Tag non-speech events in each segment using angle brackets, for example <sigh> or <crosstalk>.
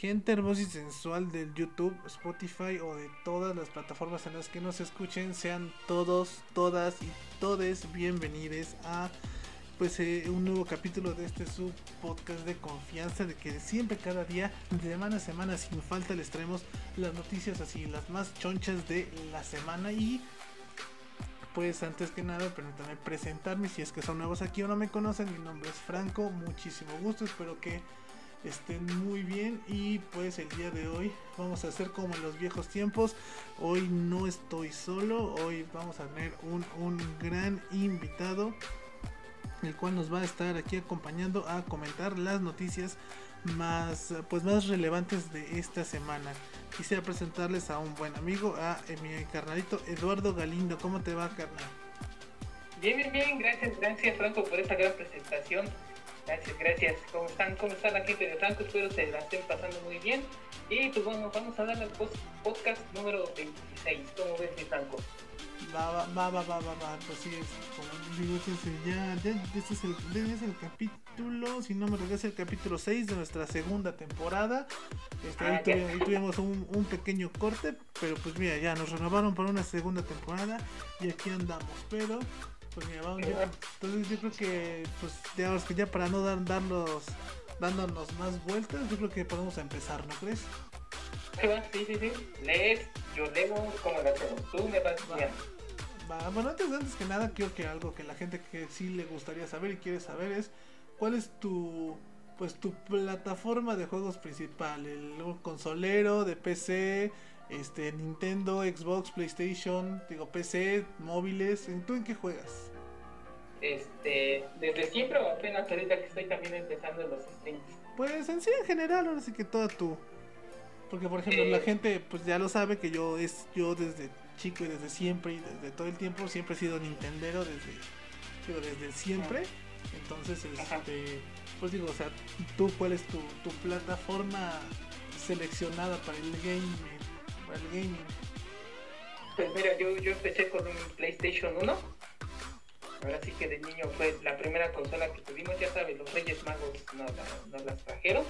Gente hermosa y sensual del YouTube, Spotify o de todas las plataformas en las que nos escuchen, sean todos, todas y todes bienvenidos a pues eh, un nuevo capítulo de este sub podcast de confianza de que siempre cada día de semana a semana sin falta les traemos las noticias así las más chonchas de la semana. Y pues antes que nada permítanme presentarme si es que son nuevos aquí o no me conocen. Mi nombre es Franco muchísimo gusto espero que estén muy bien y pues el día de hoy vamos a hacer como en los viejos tiempos. Hoy no estoy solo hoy vamos a tener un, un gran invitado el cual nos va a estar aquí acompañando a comentar las noticias más pues más relevantes de esta semana. Quisiera presentarles a un buen amigo a mi carnalito Eduardo Galindo. Cómo te va carnal bien bien bien. Gracias gracias Franco por esta gran presentación Gracias, gracias. ¿Cómo están? ¿Cómo está la gente de Franco? Espero se la estén pasando muy bien. Y pues bueno, vamos a darle al podcast número 26. ¿Cómo ves, mi Franco? Va, va, va, va, va, va, pues sí, es como digo, ya, ya, este es el, es el capítulo, si no me recuerdo, es el capítulo 6 de nuestra segunda temporada. Este, ahí, tuvimos, ahí, tuvimos, un, un, pequeño corte, pero pues mira, ya nos renovaron para una segunda temporada y aquí andamos. Pero pues mira, vamos ya. Entonces yo creo que, pues digamos que ya para no dar, darlos, dándonos más vueltas, yo creo que podemos empezar, ¿no crees? Sí, sí, sí. Lees, yo leo, como la hacemos? Tú me vas guiando. Va, bueno, antes, antes que nada, creo que algo que la gente que sí le gustaría saber y quiere saber es cuál es tu pues tu plataforma de juegos principal, el consolero de PC, este Nintendo, Xbox, PlayStation, digo PC, móviles, ¿tú en qué juegas? Este, desde siempre o apenas ahorita que estoy también empezando en los streams. Pues en sí en general, ahora sí que toda tú. Porque por ejemplo, la gente pues ya lo sabe que yo es yo desde chico y desde siempre y desde todo el tiempo siempre he sido Nintendero desde digo, desde siempre. Entonces, este pues digo, o sea, tú cuál es tu, tu plataforma seleccionada para el gaming el gaming? Pues mira, yo, yo empecé con un PlayStation 1. Ahora sí que de niño fue la primera consola que tuvimos, ya sabes, los Reyes Magos nos, las trajeron.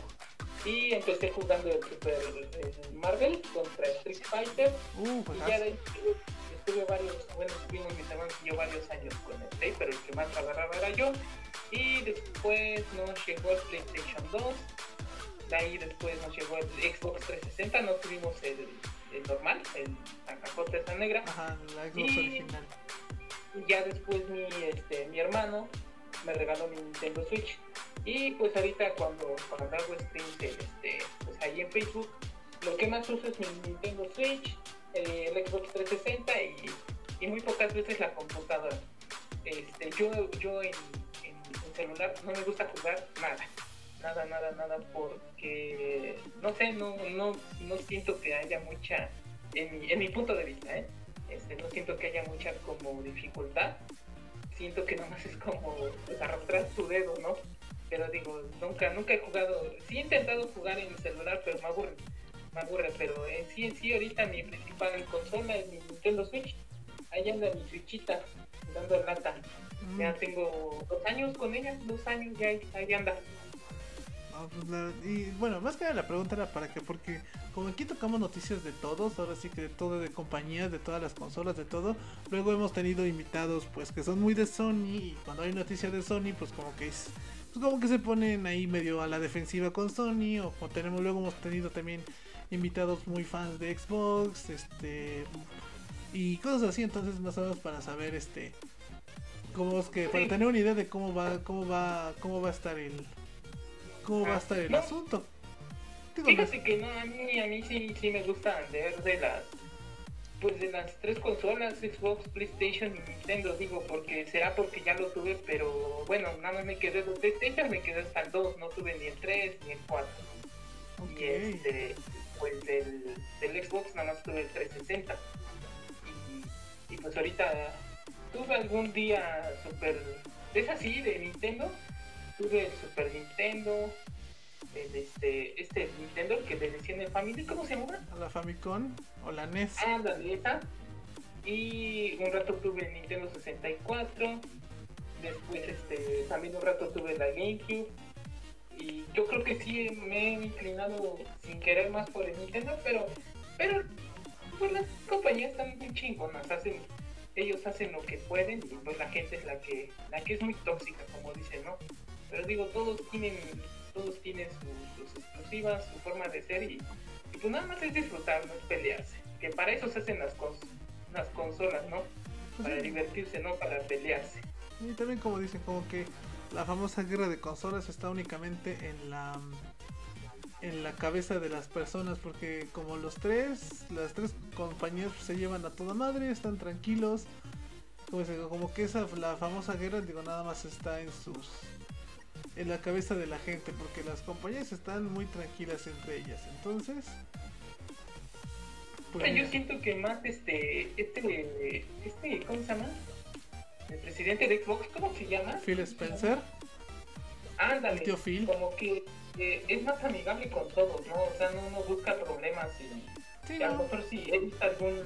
Y empecé jugando el Super el Marvel contra Street Fighter. Uh, y ya de ahí estuve, varios, bueno, estuvimos mis hermanos y yo varios años con el Play, pero el que más agarraba era yo. Y después nos llegó el PlayStation 2. De ahí después nos llegó el Xbox 360, no tuvimos el, el normal, el, cajota esa negra. Ajá, la Xbox y original. Ya después mi, este, mi hermano me regaló mi Nintendo Switch. Y pues ahorita cuando, cuando hago streams este, pues ahí en Facebook, lo que más uso es mi Nintendo Switch, el Xbox 360 y, y, muy pocas veces la computadora. Este, yo yo en, en, en celular no me gusta jugar nada nada, nada, nada, porque no sé, no, no, no siento que haya mucha, en mi, en mi punto de vista, ¿eh? este, no siento que haya mucha como dificultad, siento que nomás es como pues, arrastrar tu dedo, ¿no? Pero digo, nunca, nunca he jugado, sí he intentado jugar en el celular, pero me aburre, me aburre, pero en sí, en sí, ahorita mi principal consola es mi Nintendo Switch, ahí anda mi Switchita, dando lata. Ya tengo dos años con ella, dos años, ya ahí anda. Pues y bueno, más que nada la pregunta era para qué, porque como aquí tocamos noticias de todos, ahora sí que de todo, de compañías, de todas las consolas, de todo. Luego hemos tenido invitados, pues que son muy de Sony, y cuando hay noticias de Sony, pues como que es, pues como que se ponen ahí medio a la defensiva con Sony, o como tenemos, luego hemos tenido también invitados muy fans de Xbox, este, y cosas así, entonces más o menos para saber, este, como es que, para tener una idea de cómo va, cómo va, cómo va a estar el cómo va a estar el no. asunto. Fíjate que no, a mí, a mí sí, sí me gusta ver de las pues de las tres consolas, Xbox, PlayStation y Nintendo, digo, porque será porque ya lo tuve, pero bueno, nada más me quedé de PlayStation, me quedé hasta el 2, no tuve ni el 3 ni el 4. Ok. Y este, pues del, del Xbox nada más tuve el 360. Y, y pues ahorita tuve algún día super, es así, de Nintendo, tuve el Super Nintendo, el este, este Nintendo que le decían el Family, ¿cómo se llama? la Famicom o la NES. Ah, la esa. Y un rato tuve el Nintendo 64. Después este, también un rato tuve la GameCube. y yo creo que sí me he inclinado sin querer más por el Nintendo, pero, pero pues las compañías están muy chingonas, hacen, ellos hacen lo que pueden y pues la gente es la que, la que es muy tóxica, como dicen, ¿no? Pero digo, todos tienen, todos tienen sus, exclusivas, su forma de ser y, pues nada más es disfrutar, no es pelearse. Que para eso se hacen las consolas, ¿no? Pues para divertirse, no para pelearse. Y también como dicen, como que la famosa guerra de consolas está únicamente en la en la cabeza de las personas porque como los tres las tres compañías se llevan a toda madre están tranquilos como, como que esa la famosa guerra digo nada más está en sus en la cabeza de la gente porque las compañías están muy tranquilas entre ellas entonces pues, yo siento que más este este este cómo se llama el presidente de Xbox, ¿cómo se llama? Phil Spencer. Ándale. El tío Phil. Como que eh, es más amigable con todos, ¿no? O sea, no, no busca problemas y, sí, a lo mejor sí he visto alguna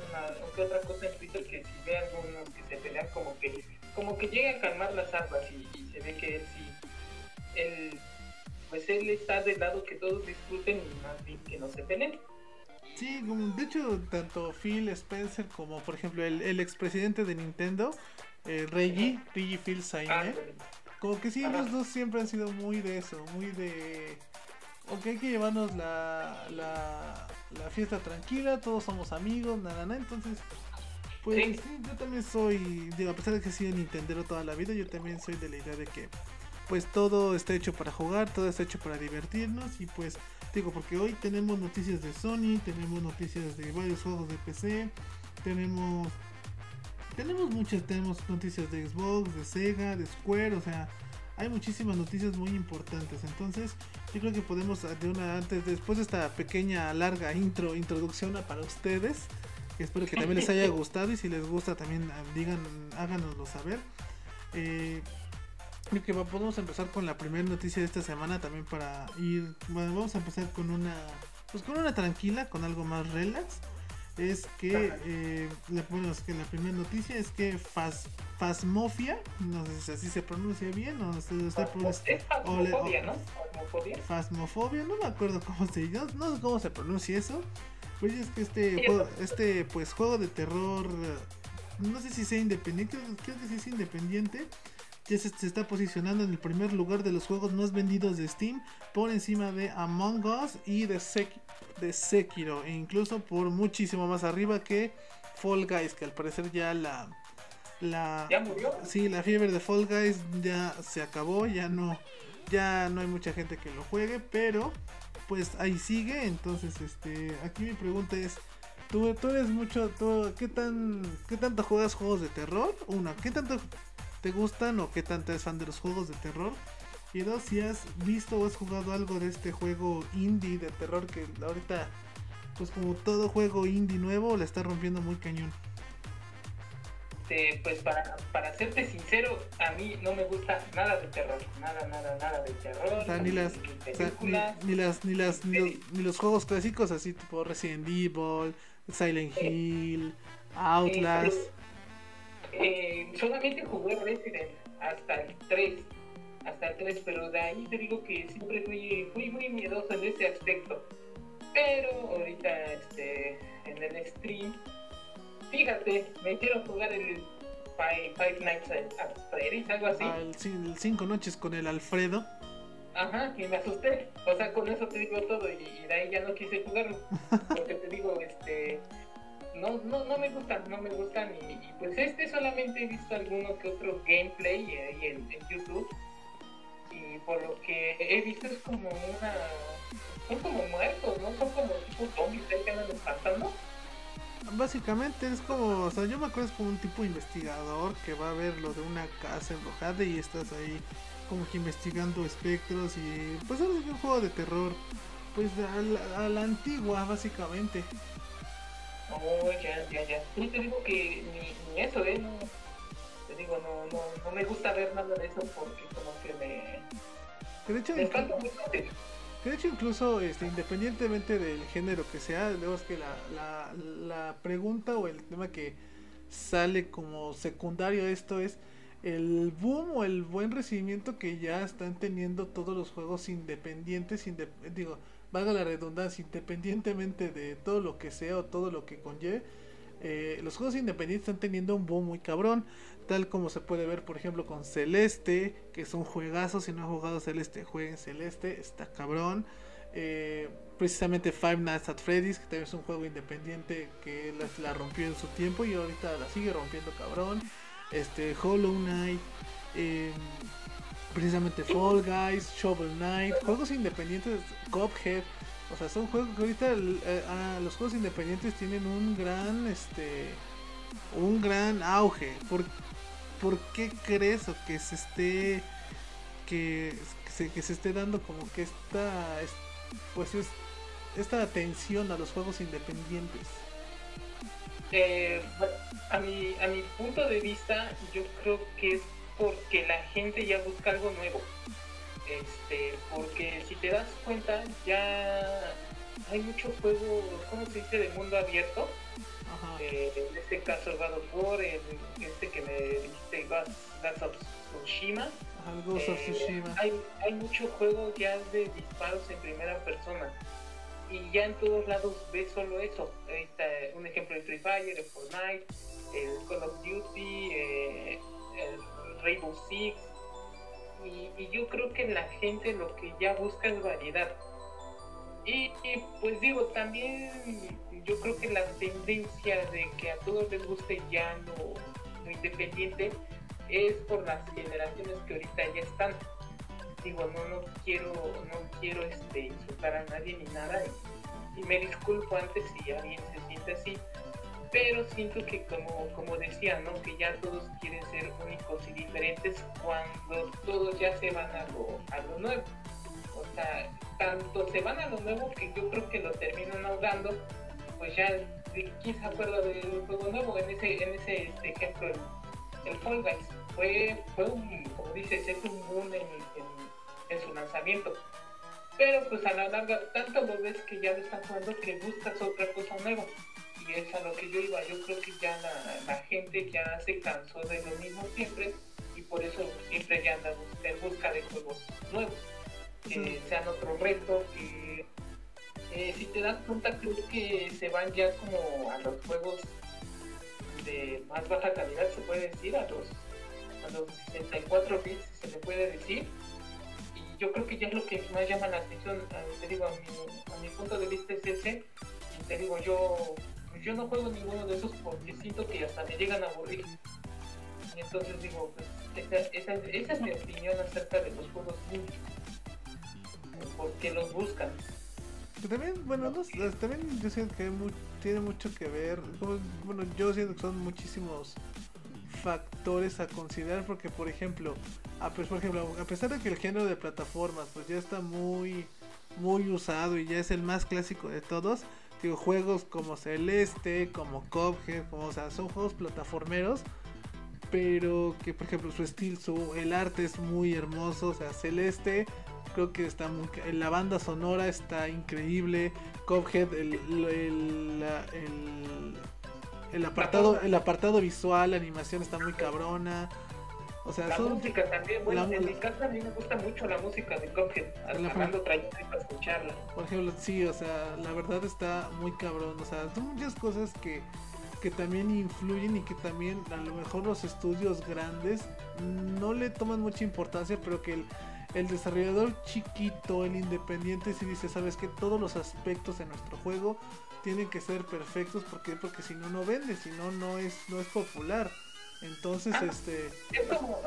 otra cosa en Twitter que si ve algunos que se pelean como que como que llega a calmar las aguas y, se ve que él sí él pues él está del lado que todos disfruten y más bien que no se peleen. Sí, de hecho, tanto Phil Spencer como, por ejemplo, el, el expresidente de Nintendo, eh, Reggie, Reggie Phil Saine. Como que sí, los dos siempre han sido muy de eso, muy de... Ok, hay que llevarnos la, la, la fiesta tranquila, todos somos amigos, nada, nada, entonces... Pues sí. yo también soy, digo, a pesar de que he sido Nintendo toda la vida, yo también soy de la idea de que pues todo está hecho para jugar, todo está hecho para divertirnos y pues digo, porque hoy tenemos noticias de Sony, tenemos noticias de varios juegos de PC, tenemos tenemos muchas, tenemos noticias de Xbox, de Sega, de Square, o sea, hay muchísimas noticias muy importantes. Entonces, yo creo que podemos de una antes, después de esta pequeña larga intro, introducción para ustedes. Espero que también les haya <laughs> gustado y si les gusta también ah, digan, háganoslo saber. Eh, que podemos empezar con la primera noticia de esta semana también para ir, bueno, vamos a empezar con una, pues con una tranquila, con algo más relax es que, eh, bueno, es que la primera noticia es que Fas, Fasmofia, no sé si así se pronuncia bien o se está. Fasmofobia, ¿no? Fasmofobia. Fasmofobia, no me acuerdo cómo se, no, no sé cómo se pronuncia eso. Pues es que este, juego, este pues juego de terror, no sé si sea independiente, creo, que sí es independiente ya se, está posicionando en el primer lugar de los juegos más vendidos de Steam por encima de Among Us y de, de Sekiro e incluso por muchísimo más arriba que Fall Guys que al parecer ya la la ¿Ya murió? Sí, la fiebre de Fall Guys ya se acabó, ya no ya no hay mucha gente que lo juegue, pero pues ahí sigue, entonces este aquí mi pregunta es Tú, tú eres mucho, tú, ¿qué tan, qué tanto juegas juegos de terror? Una, ¿qué tanto te gustan o qué tanto eres fan de los juegos de terror. Y dos, si has visto o has jugado algo de este juego indie de terror que ahorita, pues como todo juego indie nuevo, le está rompiendo muy cañón. pues para, para serte sincero, a mí no me gusta nada de terror, nada, nada, nada de terror. ni, las, ni, las, ni las, ni los, juegos clásicos así tipo Resident Evil, Silent Hill, Outlast. Eh, solamente jugué Resident hasta el 3, hasta el 3, pero de ahí te digo que siempre fui, fui muy miedoso en ese aspecto. Pero ahorita este, en el stream, fíjate, me hicieron jugar el Five, Nights at Freddy's, algo así. Ah, el, cinco noches con el Alfredo. Ajá, y me asusté. O sea, con eso te digo todo y, y de ahí ya no quise jugarlo. <laughs> Porque te digo, este no, no, no me gustan, no me gustan y, pues este solamente he visto alguno que otro gameplay ahí en, YouTube y por lo que he visto es como una son como muertos, ¿no? Son como tipo zombies que andan espantando. Básicamente es como, o sea, yo me acuerdo es como un tipo investigador que va a ver lo de una casa embrujada y estás ahí como que investigando espectros y pues es un juego de terror, pues a la antigua básicamente. Oh, ya, ya, ya. Yo te digo que ni, eso, ¿eh? No, te digo, no, no, no me gusta ver nada de eso porque como que me... Que de hecho, me encanta que de hecho incluso este, independientemente del género que sea, luego es que la, la, la pregunta o el tema que sale como secundario a esto es el boom o el buen recibimiento que ya están teniendo todos los juegos independientes, digo, valga la redundancia, independientemente de todo lo que sea o todo lo que conlleve, eh, los juegos independientes están teniendo un boom muy cabrón, tal como se puede ver por ejemplo con Celeste, que es un juegazo, si no ha jugado Celeste, jueguen Celeste, está cabrón. Eh, precisamente Five Nights at Freddy's, que también es un juego independiente que la, rompió en su tiempo y ahorita la sigue rompiendo cabrón este Hollow Knight, em, precisamente Fall Guys, Shovel Knight, juegos independientes, Cuphead, o sea, son juegos que ahorita eh, ah, los juegos independientes tienen un gran, este, un gran auge. ¿Por, ¿por qué crees o que se esté, que, se, que se esté dando como que esta, pues es, esta atención a los juegos independientes? Eh, a, mi, a mi punto de vista, yo creo que es porque la gente ya busca algo nuevo. Este, porque si te das cuenta, ya hay mucho juego, ¿cómo se dice?, de mundo abierto. Eh, en este caso, God of War, en este que me dijiste, Ghost of Tsushima. Eh, hay, hay mucho juego ya de disparos en primera persona y ya en todos lados ves solo eso. está un ejemplo de Free Fire, el Fortnite, el Call of Duty, eh, el Rainbow Six. Y, yo creo que la gente lo que ya busca es variedad. Y, pues digo, también yo creo que la tendencia de que a todos les guste ya lo, lo independiente es por las generaciones que ahorita ya están digo, no, no quiero, no quiero este, insultar a nadie ni nada y, me disculpo antes si alguien se siente así, pero siento que como, como decía, ¿no? que ya todos quieren ser únicos y diferentes cuando todos ya se van a lo, a lo nuevo. O sea, tanto se van a lo nuevo que yo creo que lo terminan ahogando, pues ya, ¿quién se acuerda del juego nuevo? En ese, en ese este, ejemplo, el, el Fall Guys. Fue, fue un, como dices, es un boom en, en su lanzamiento. Pero pues a la larga, tanto lo ves que ya lo están jugando que buscas otra cosa nueva. Y es a lo que yo iba. Yo creo que ya la, gente ya se cansó de lo mismo siempre y por eso siempre ya anda en busca de juegos nuevos. Eh, sean otro reto que eh, si te das cuenta creo que se van ya como a los juegos de más baja calidad se puede decir a los a los 64 bits se le puede decir yo creo que ya es lo que más llama la atención, te digo, a mi, punto de vista es ese, y te digo, yo, yo no juego ninguno de esos porque siento que hasta me llegan a aburrir. Y entonces digo, pues esa, esa, es mi opinión acerca de los juegos indie, porque los buscan. también, bueno, también yo siento que tiene mucho que ver, bueno, yo siento que son muchísimos factores a considerar porque por ejemplo a, por ejemplo a pesar de que el género de plataformas pues ya está muy muy usado y ya es el más clásico de todos digo juegos como Celeste como Cuphead como o sea son juegos plataformeros pero que por ejemplo su estilo su el arte es muy hermoso o sea Celeste creo que está muy, la banda sonora está increíble Cuphead el, el, el el apartado, el apartado visual, la animación está muy cabrona. O sea, la música también, bueno, en mi casa a mí me gusta mucho la música de Cuphead, armando trayectos para escucharla. Por ejemplo, sí, o sea, la verdad está muy cabrón, o sea, son muchas cosas que, que también influyen y que también a lo mejor los estudios grandes no le toman mucha importancia, pero que el, el desarrollador chiquito, el independiente, si dice, sabes que todos los aspectos de nuestro juego tienen que ser perfectos porque porque si no no vende si no no es no es popular entonces ah, este es como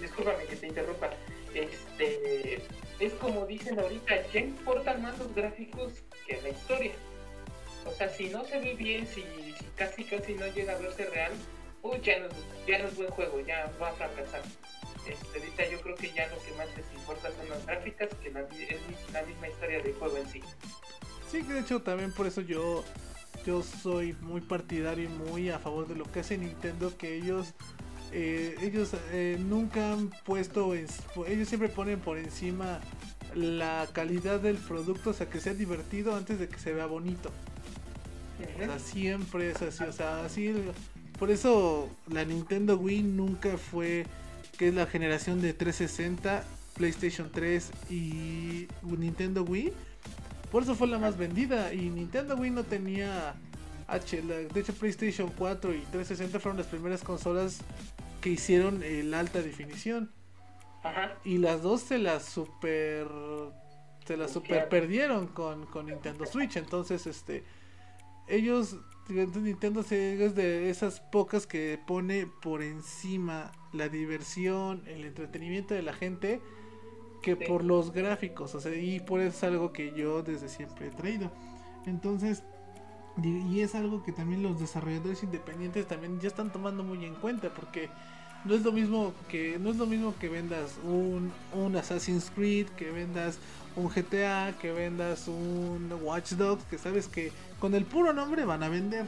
discúlpame que te interrumpa. Este es como dicen ahorita ya importan más los gráficos que la historia o sea si no se ve bien si, casi casi no llega a verse real uy ya no, ya no es buen juego ya va a fracasar. Este, ahorita yo creo que ya lo que más les importa son las gráficas que la, es la misma historia del juego en sí. Sí, de hecho también por eso yo yo soy muy partidario y muy a favor de lo que hace Nintendo, que ellos eh, ellos eh, nunca han puesto, ellos siempre ponen por encima la calidad del producto, o sea, que sea divertido antes de que se vea bonito. O sea, siempre es así, o sea, así por eso la Nintendo Wii nunca fue que es la generación de 360, PlayStation 3 y Nintendo Wii. Por eso fue la más vendida y Nintendo Wii no tenía H. de hecho PlayStation 4 y 360 fueron las primeras consolas que hicieron el alta definición. Y las dos se las super se las super perdieron con, con Nintendo Switch. Entonces, este ellos Nintendo es de esas pocas que pone por encima la diversión, el entretenimiento de la gente que por los gráficos, o sea, y por eso es algo que yo desde siempre he traído. Entonces, y es algo que también los desarrolladores independientes también ya están tomando muy en cuenta porque no es lo mismo que no es lo mismo que vendas un, un Assassin's Creed, que vendas un GTA, que vendas un Watch Dogs, que sabes que con el puro nombre van a vender.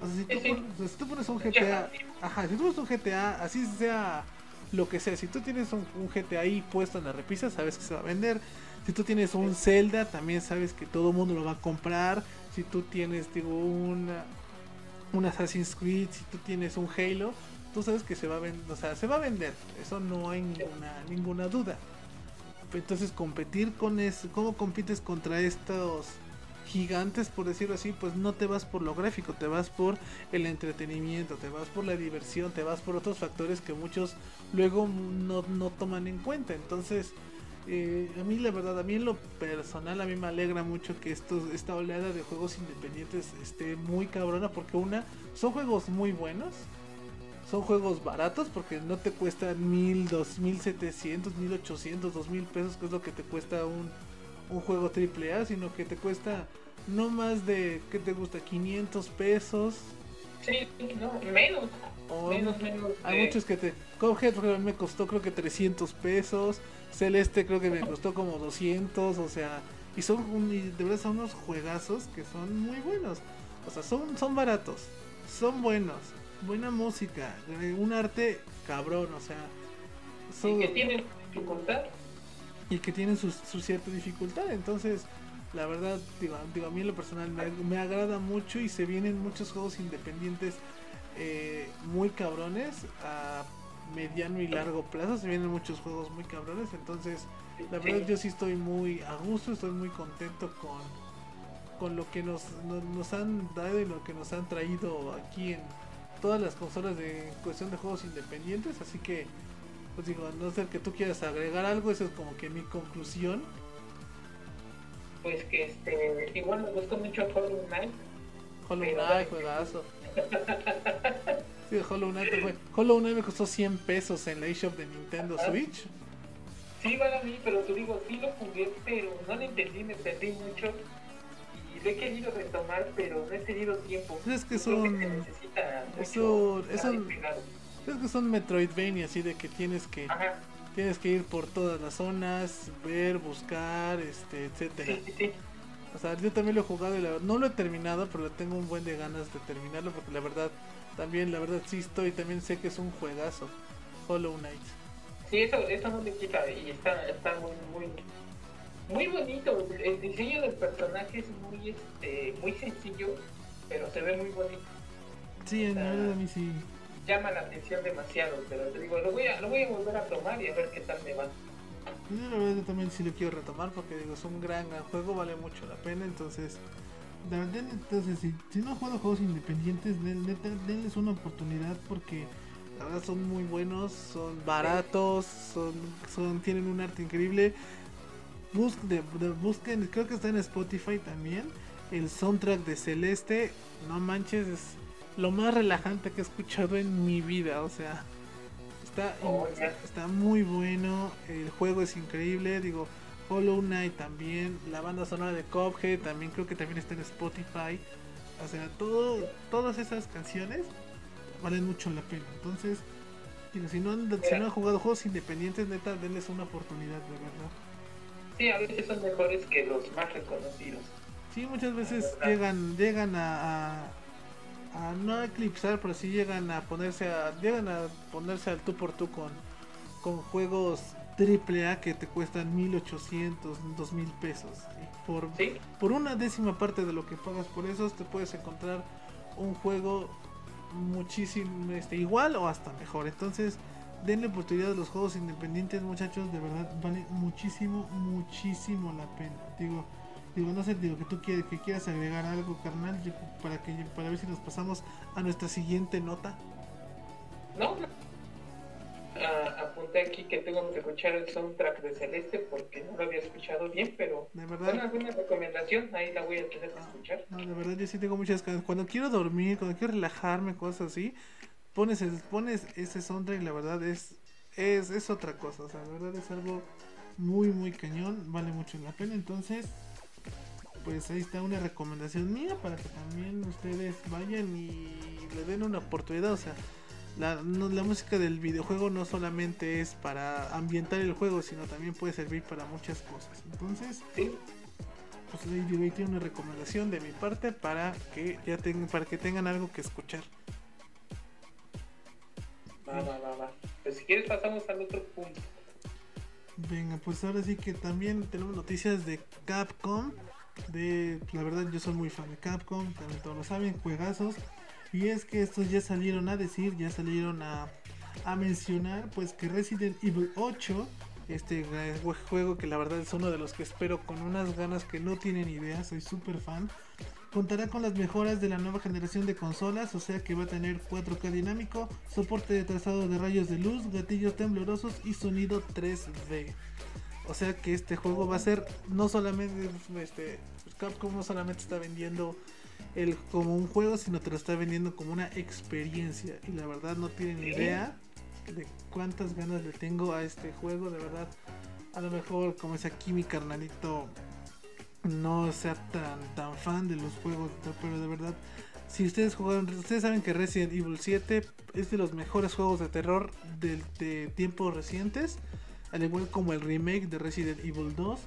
O sea, si tú, pones, un GTA, ajá, si tú pones un GTA, así sea lo que sea, si tú tienes un, GTA ahí puesto en la repisa, sabes que se va a vender. Si tú tienes un Zelda, también sabes que todo mundo lo va a comprar. Si tú tienes, digo, un, un Assassin's Creed, si tú tienes un Halo, tú sabes que se va a vender, o sea, se va a vender. Eso no hay ninguna, ninguna duda. Entonces competir con eso, ¿cómo compites contra estos gigantes, por decirlo así? Pues no te vas por lo gráfico, te vas por el entretenimiento, te vas por la diversión, te vas por otros factores que muchos luego no, no toman en cuenta. Entonces, eh, a mí la verdad, a mí en lo personal, a mí me alegra mucho que estos, esta oleada de juegos independientes esté muy cabrona, porque una, son juegos muy buenos son juegos baratos porque no te cuestan mil, dos mil setecientos, mil ochocientos, dos mil pesos, que es lo que te cuesta un, un juego triple A, sino que te cuesta no más de, ¿qué te gusta? 500 pesos. Sí, no, menos. menos, menos. Hay muchos que te. Cuphead me costó creo que 300 pesos. Celeste creo que me costó como 200, o sea. Y son, de verdad son unos juegazos que son muy buenos. O sea, son, son baratos, son buenos buena música, un arte cabrón, o sea. y que tiene dificultad. Y que tienen su, cierta dificultad, entonces, la verdad, digo, a mí en lo personal me, agrada mucho y se vienen muchos juegos independientes eh, muy cabrones a mediano y largo plazo, se vienen muchos juegos muy cabrones, entonces, la verdad yo sí estoy muy a gusto, estoy muy contento con, con lo que nos, nos han dado y lo que nos han traído aquí en todas las consolas de cuestión de juegos independientes, así que pues digo, a no ser que tú quieras agregar algo, eso es como que mi conclusión. Pues que este, igual me gustó mucho Hollow Knight. Hollow Knight, <laughs> juegazo. sí, Hollow Knight, fue, Hollow Knight me costó 100 pesos en la eShop de Nintendo Switch. Sí, vale a mí, pero te digo, sí lo jugué, pero no lo entendí, me perdí mucho he querido retomar, pero no he tenido tiempo. Es que son. eso, eso, es que son Metroidvania, así de que tienes que. Tienes que ir por todas las zonas, ver, buscar, este, etcétera. O sea, yo también lo he jugado y la, no lo he terminado, pero tengo un buen de ganas de terminarlo porque la verdad, también, la verdad sí estoy, también sé que es un juegazo, Hollow Knight. Sí, eso, eso no me quita y está, está muy, muy, muy bonito. El diseño del personaje es muy, este, muy sencillo, pero se ve muy bonito. Sí, en verdad a mí sí. Llama la atención demasiado, pero te digo, lo voy a, lo voy a volver a tomar y a ver qué tal me va. Yo la también sí lo quiero retomar porque digo, es un gran, juego, vale mucho la pena, entonces... entonces, si, no juego juegos independientes, denles una oportunidad porque la verdad son muy buenos, son baratos, son, son tienen un arte increíble busquen, creo que está en Spotify también, el soundtrack de Celeste, no manches, es lo más relajante que he escuchado en mi vida, o sea, está, oh, está muy bueno, el juego es increíble, digo, Hollow Knight también, la banda sonora de Cuphead también creo que también está en Spotify, o sea, todo, todas esas canciones valen mucho la pena, entonces, si no, si no han jugado juegos independientes, neta, denles una oportunidad, de verdad. Sí, a veces son mejores que los más reconocidos. Sí, muchas veces llegan llegan a, a, no eclipsar, pero sí llegan a ponerse a llegan a ponerse al tú por tú con con juegos triple A que te cuestan 1800, 2000 pesos. Por, por una décima parte de lo que pagas por esos te puedes encontrar un juego muchísimo este, igual o hasta mejor. Entonces, denle oportunidad a los juegos independientes, muchachos. De verdad, vale muchísimo, muchísimo la pena. Digo, digo no sé, digo que tú quieres, que quieras agregar algo, carnal, para, que, para ver si nos pasamos a nuestra siguiente nota. No, apunté aquí que tengo que escuchar el soundtrack de Celeste porque no lo había escuchado bien, pero de verdad, una buena recomendación, ahí la voy a tener que escuchar. No, de verdad yo sí tengo muchas. Cuando quiero dormir, cuando quiero relajarme, cosas así, pones, pones ese soundtrack y la verdad es, es, es otra cosa. O sea, la verdad es algo muy, muy cañón, vale mucho la pena. Entonces, pues ahí está una recomendación mía para que también ustedes vayan y le den una oportunidad. O sea, la, la, música del videojuego no solamente es para ambientar el juego, sino también puede servir para muchas cosas. Entonces, pues ahí tiene una recomendación de mi parte para que ya tengan, para que tengan algo que escuchar. Va, va, va, va. Pues si quieres pasamos al otro punto. Venga, pues ahora sí que también tenemos noticias de Capcom. De, la verdad yo soy muy fan de Capcom, también todos lo saben, juegazos. Y es que estos ya salieron a decir, ya salieron a, a mencionar, pues que Resident Evil 8, este juego que la verdad es uno de los que espero con unas ganas que no tienen idea, soy súper fan, contará con las mejoras de la nueva generación de consolas, o sea que va a tener 4K dinámico, soporte de trazado de rayos de luz, gatillos temblorosos y sonido 3D. O sea que este juego va a ser no solamente este Capcom no solamente está vendiendo el, como un juego, sino te lo está vendiendo como una experiencia. Y la verdad no tienen idea de cuántas ganas le tengo a este juego. De verdad, a lo mejor como es aquí mi carnalito no sea tan, tan fan de los juegos, pero de verdad, si ustedes jugaron, ustedes saben que Resident Evil 7 es de los mejores juegos de terror de, de tiempos recientes, al igual como el remake de Resident Evil 2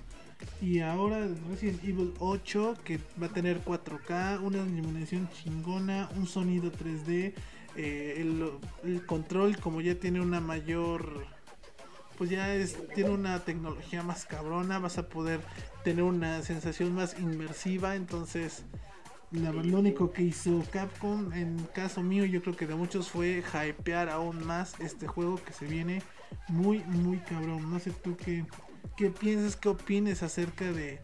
y ahora Resident Evil 8 que va a tener 4K, una iluminación chingona, un sonido 3D, eh, el, control como ya tiene una mayor, pues ya es, tiene una tecnología más cabrona, vas a poder tener una sensación más inmersiva, entonces lo único que hizo Capcom en caso mío yo creo que de muchos fue hypear aún más este juego que se viene muy muy cabrón no sé tú qué qué piensas, qué opines acerca de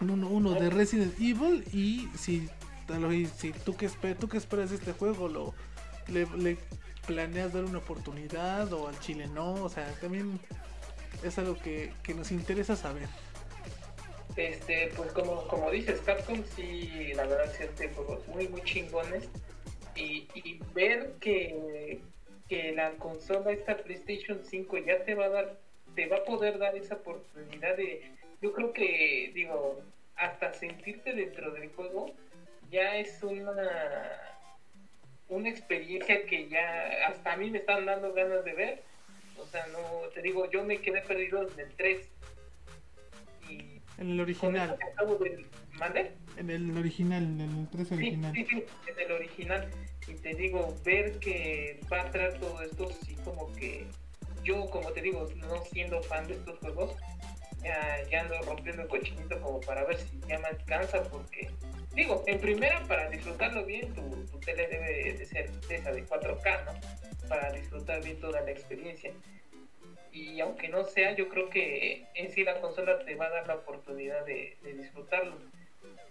uno, uno de Resident Evil y si, si tú que esperas, tú que esperas de este juego lo le, planeas dar una oportunidad o al chile no, o sea, también es algo que, nos interesa saber. Este, pues como, como dices, Capcom sí, la verdad sí hace juegos muy muy chingones y, y ver que, que la consola esta PlayStation 5 ya te va a dar te va a poder dar esa oportunidad de, yo creo que, digo, hasta sentirte dentro del juego, ya es una una experiencia que ya hasta a mí me están dando ganas de ver. O sea, no, te digo, yo me quedé perdido en el 3. Y en el original. ¿Mande? En el original, en el 3 original. Sí, sí, en el original. Y te digo, ver que va a traer todo esto, sí, como que yo, como te digo, no siendo fan de estos juegos, ya, ando rompiendo el cochinito como para ver si ya me alcanza, porque, digo, en primera, para disfrutarlo bien, tu, tele debe de ser de esa de 4K, ¿no? Para disfrutar bien toda la experiencia. Y aunque no sea, yo creo que en sí la consola te va a dar la oportunidad de, disfrutarlo.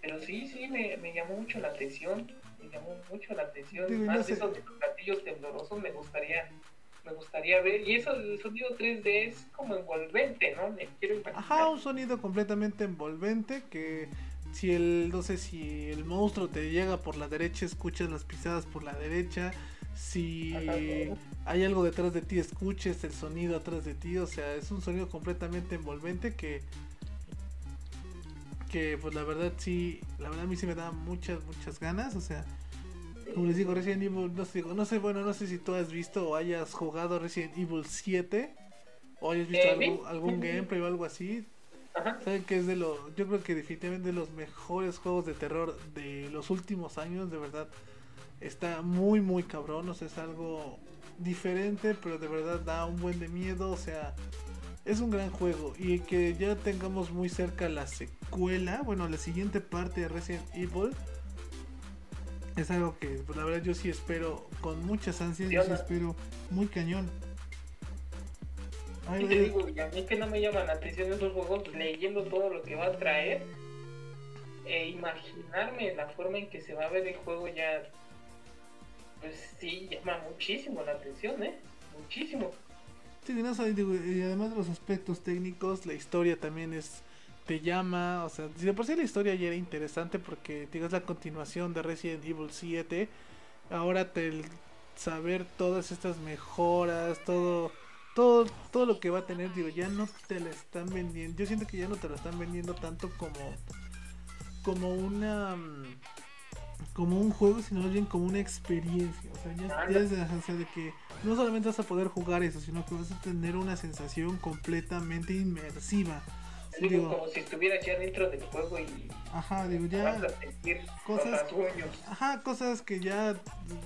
Pero sí, sí, me, llamó mucho la atención. Me llamó mucho la atención. Más de esos gatillos temblorosos me gustaría me gustaría ver. Y eso, el sonido 3D es como envolvente, ¿no? Me quiero imaginar. Ajá, un sonido completamente envolvente que si el, no sé, si el monstruo te llega por la derecha, escuchas las pisadas por la derecha. Si hay algo detrás de ti, escuches el sonido atrás de ti. O sea, es un sonido completamente envolvente que que pues la verdad sí, la verdad a mí sí me da muchas, muchas ganas, o sea, como les digo, Resident Evil, no sé, no sé, bueno, no sé si tú has visto o hayas jugado Resident Evil 7 o hayas visto eh, algún gameplay o algo así. Saben que es de los, yo creo que definitivamente de los mejores juegos de terror de los últimos años, de verdad. Está muy, muy cabrón, o sea, es algo diferente, pero de verdad da un buen de miedo, o sea, es un gran juego. Y que ya tengamos muy cerca la secuela, bueno, la siguiente parte de Resident Evil es algo que pues, la verdad yo sí espero con muchas ansias, yo sí espero muy cañón. Ay, te digo, a mí que no me llaman la atención esos juegos, pues, leyendo todo lo que va a traer, e imaginarme la forma en que se va a ver el juego ya, pues sí, llama muchísimo la atención, ¿eh? Muchísimo. Y además de los aspectos técnicos, la historia también es te llama, o sea, si de por sí la historia ya era interesante porque digas la continuación de Resident Evil 7, ahora te saber todas estas mejoras, todo todo todo lo que va a tener, digo, ya no te la están vendiendo. Yo siento que ya no te lo están vendiendo tanto como como una como un juego, sino más bien como una experiencia. O sea, ya, ya es de que no solamente vas a poder jugar eso, sino que vas a tener una sensación completamente inmersiva. Digo, como si estuvieras ya dentro del juego y ajá digo ya cosas ajá cosas que ya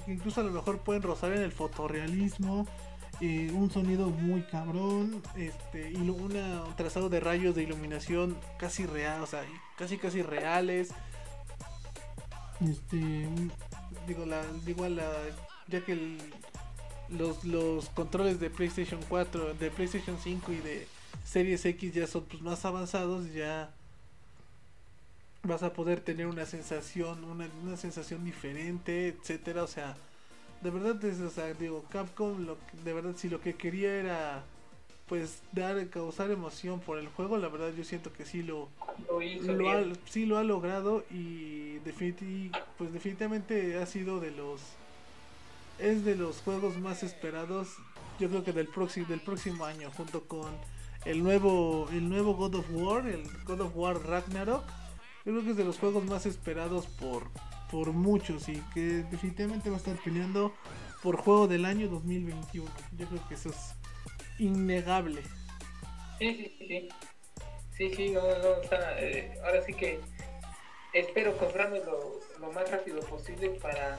incluso a lo mejor pueden rozar en el fotorrealismo eh, un sonido muy cabrón este y un trazado de rayos de iluminación casi real o sea casi casi reales este digo la digo la ya que los, los controles de PlayStation 4 de PlayStation 5 y de Series X ya son pues, más avanzados, ya vas a poder tener una sensación, una, sensación diferente, etcétera, o sea, de verdad es, o sea, digo, Capcom lo, de verdad si lo que quería era pues dar causar emoción por el juego, la verdad yo siento que sí lo, lo, ha, sí lo ha logrado y pues definitivamente ha sido de los es de los juegos más esperados, yo creo que del próximo del próximo año junto con el nuevo, el nuevo God of War, el God of War Ragnarok. Yo creo que es de los juegos más esperados por, por muchos y que definitivamente va a estar peleando por juego del año 2021. Yo creo que eso es innegable. Sí, sí, sí. Sí, sí, no, eh, ahora sí que espero comprarme lo, lo, más rápido posible para,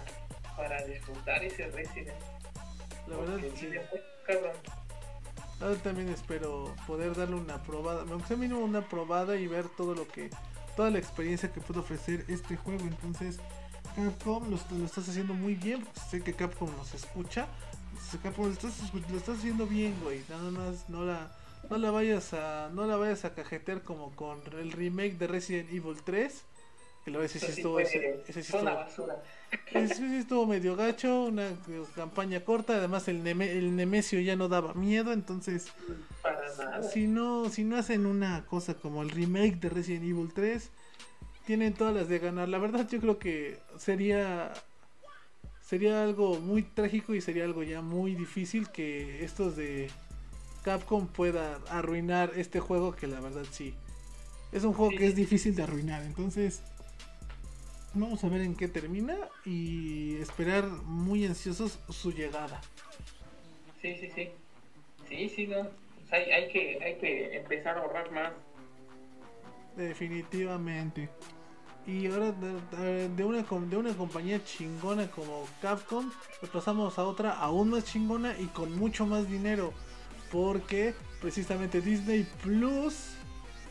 para disfrutar ese Resident. La verdad, sí. Cabrón. Ahora también espero poder darle una probada, aunque sea mínimo una probada y ver todo lo que, toda la experiencia que puede ofrecer este juego. Entonces, Capcom lo, estás haciendo muy bien, sé que Capcom nos escucha. Capcom lo estás, lo estás haciendo bien, güey. Nada más no la, no la vayas a, no la vayas a cajetear como con el remake de Resident Evil 3 que lo ese sí estuvo, ese, sí estuvo, ese sí estuvo medio gacho, una campaña corta, además el, el Nemesio ya no daba miedo, entonces si no, si no hacen una cosa como el remake de Resident Evil 3, tienen todas las de ganar. La verdad yo creo que sería sería algo muy trágico y sería algo ya muy difícil que estos de Capcom pueda arruinar este juego que la verdad sí. Es un juego que es difícil de arruinar, entonces Vamos a ver en qué termina y esperar muy ansiosos su llegada. Sí, sí, sí. Sí, sí, no. hay, hay, que, hay que empezar a ahorrar más. Definitivamente. Y ahora de, una, de una compañía chingona como Capcom, pasamos a otra aún más chingona y con mucho más dinero. Porque precisamente Disney Plus,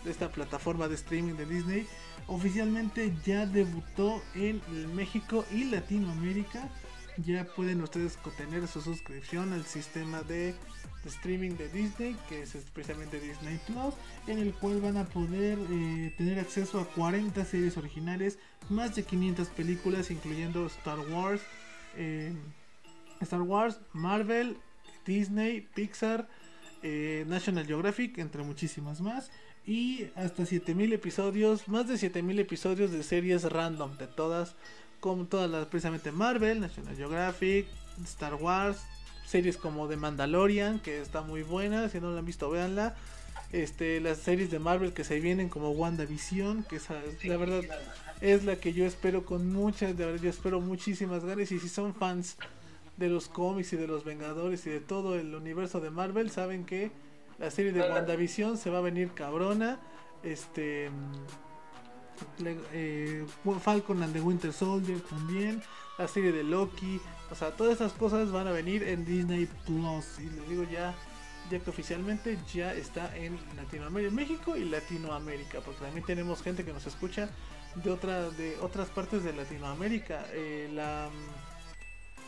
esta plataforma de streaming de Disney, oficialmente ya debutó en México y Latinoamérica. Ya pueden ustedes tener su suscripción al sistema de, streaming de Disney, que es especialmente Disney Plus, en el cual van a poder eh, tener acceso a 40 series originales, más de 500 películas, incluyendo Star Wars, eh, Star Wars, Marvel, Disney, Pixar, eh, National Geographic, entre muchísimas más y hasta 7000 episodios, más de 7000 episodios de series random de todas, como todas las precisamente Marvel, National Geographic, Star Wars, series como The Mandalorian, que está muy buena, si no la han visto véanla. Este, las series de Marvel que se vienen como WandaVision, que esa, la verdad es la que yo espero con muchas, de verdad yo espero muchísimas ganas y si son fans de los cómics y de los Vengadores y de todo el universo de Marvel, saben que la serie de WandaVision se va a venir cabrona. Este. Eh, Falcon and the Winter Soldier también. La serie de Loki. O sea, todas esas cosas van a venir en Disney Plus. Y les digo ya. Ya que oficialmente ya está en Latinoamérica, México y Latinoamérica. Porque también tenemos gente que nos escucha de otra de otras partes de Latinoamérica. Eh, la,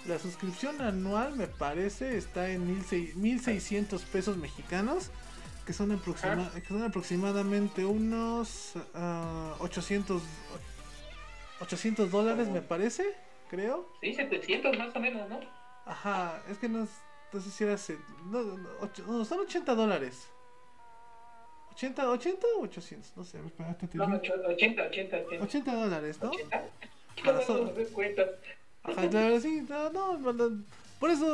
la suscripción anual me parece está en 1600 pesos mexicanos, que son, aproxima, que son aproximadamente unos 800 ah, 800 dólares me parece, creo. Sí, 700 más o menos, ¿no? Ajá, es que no, no sé si era... No, no, son 80 dólares. 80, 80 o 800, no sé. No, 80, 80, 80. 80 dólares, ¿no? 80. Ah, son... Ajá, claro, sí, no, no, por eso,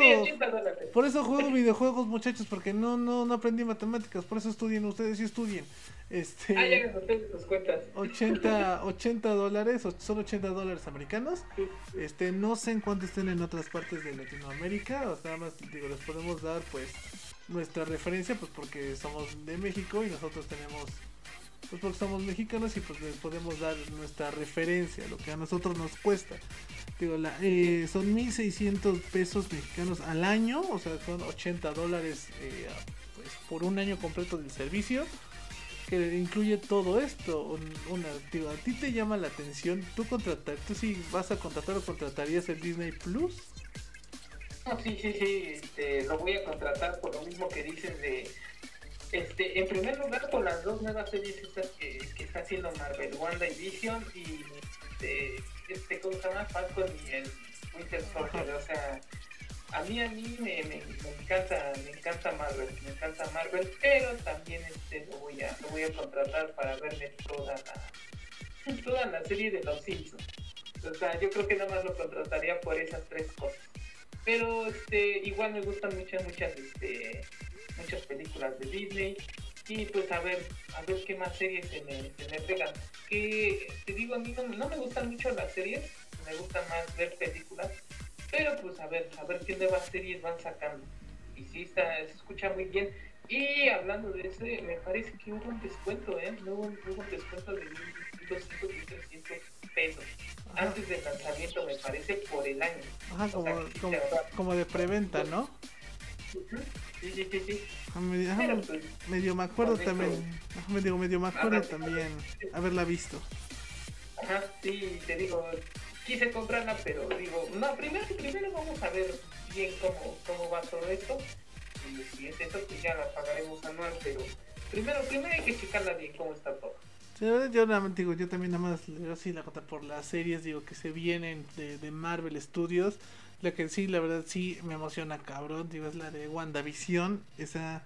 por eso juego videojuegos, muchachos, porque no, no, no aprendí matemáticas, por eso estudien ustedes y estudien. Este, ah, ya sus cuentas. 80, 80 dólares, son 80 dólares americanos. Este, no sé en cuánto estén en otras partes de Latinoamérica, o sea, más digo, les podemos dar pues nuestra referencia, pues porque somos de México y nosotros tenemos, pues porque somos mexicanos y pues les podemos dar nuestra referencia, lo que a nosotros nos cuesta. Digo, la, eh, son 1.600 pesos mexicanos al año, o sea, son 80 dólares eh, pues, por un año completo del servicio que incluye todo esto. Una, digo, a ti te llama la atención, tú contratar, tú si vas a contratar o contratarías el Disney Plus. sí, sí, sí, este, lo voy a contratar por lo mismo que dicen de, este, en primer lugar por las dos nuevas series estas que, que está haciendo Marvel, Wanda y Vision y este, este, ¿cómo se llama? Falcon y el Winter Soldier, o sea, a mí, a mí me, me, encanta, me encanta Marvel, me encanta Marvel, pero también este lo voy a, lo voy a contratar para verme toda la, toda la serie de los Simpsons. O sea, yo creo que nada más lo contrataría por esas tres cosas. Pero este, igual me gustan muchas, muchas, este, muchas películas de Disney. Y pues a ver, a ver qué más series se me, se me pegan. Que te digo, a mí no, me gustan mucho las series, me gusta más ver películas. Pero pues a ver, a ver qué nuevas series van sacando. Y sí, está, se escucha muy bien. Y hablando de ese, me parece que hubo un descuento, ¿eh? Hubo, hubo un descuento de 1.200 y 300 pesos. Antes del lanzamiento, me parece, por el año. Ajá, como, como, de preventa, ¿no? Sí, sí, sí, sí. Ah, medio, pues, medio me acuerdo también. medio, medio me acuerdo también haberla visto. Ajá, sí, te digo, quise comprarla, pero digo, no, primero, primero vamos a ver bien cómo, cómo va todo esto. Y si es eso, pues ya la pagaremos anual, pero primero, primero hay que checarla bien cómo está todo. yo nada más digo, yo también nada más, yo sí la conté por las series, digo, que se vienen de, de Marvel Studios. La que sí, la verdad sí me emociona cabrón, digo, es la de WandaVision. Esa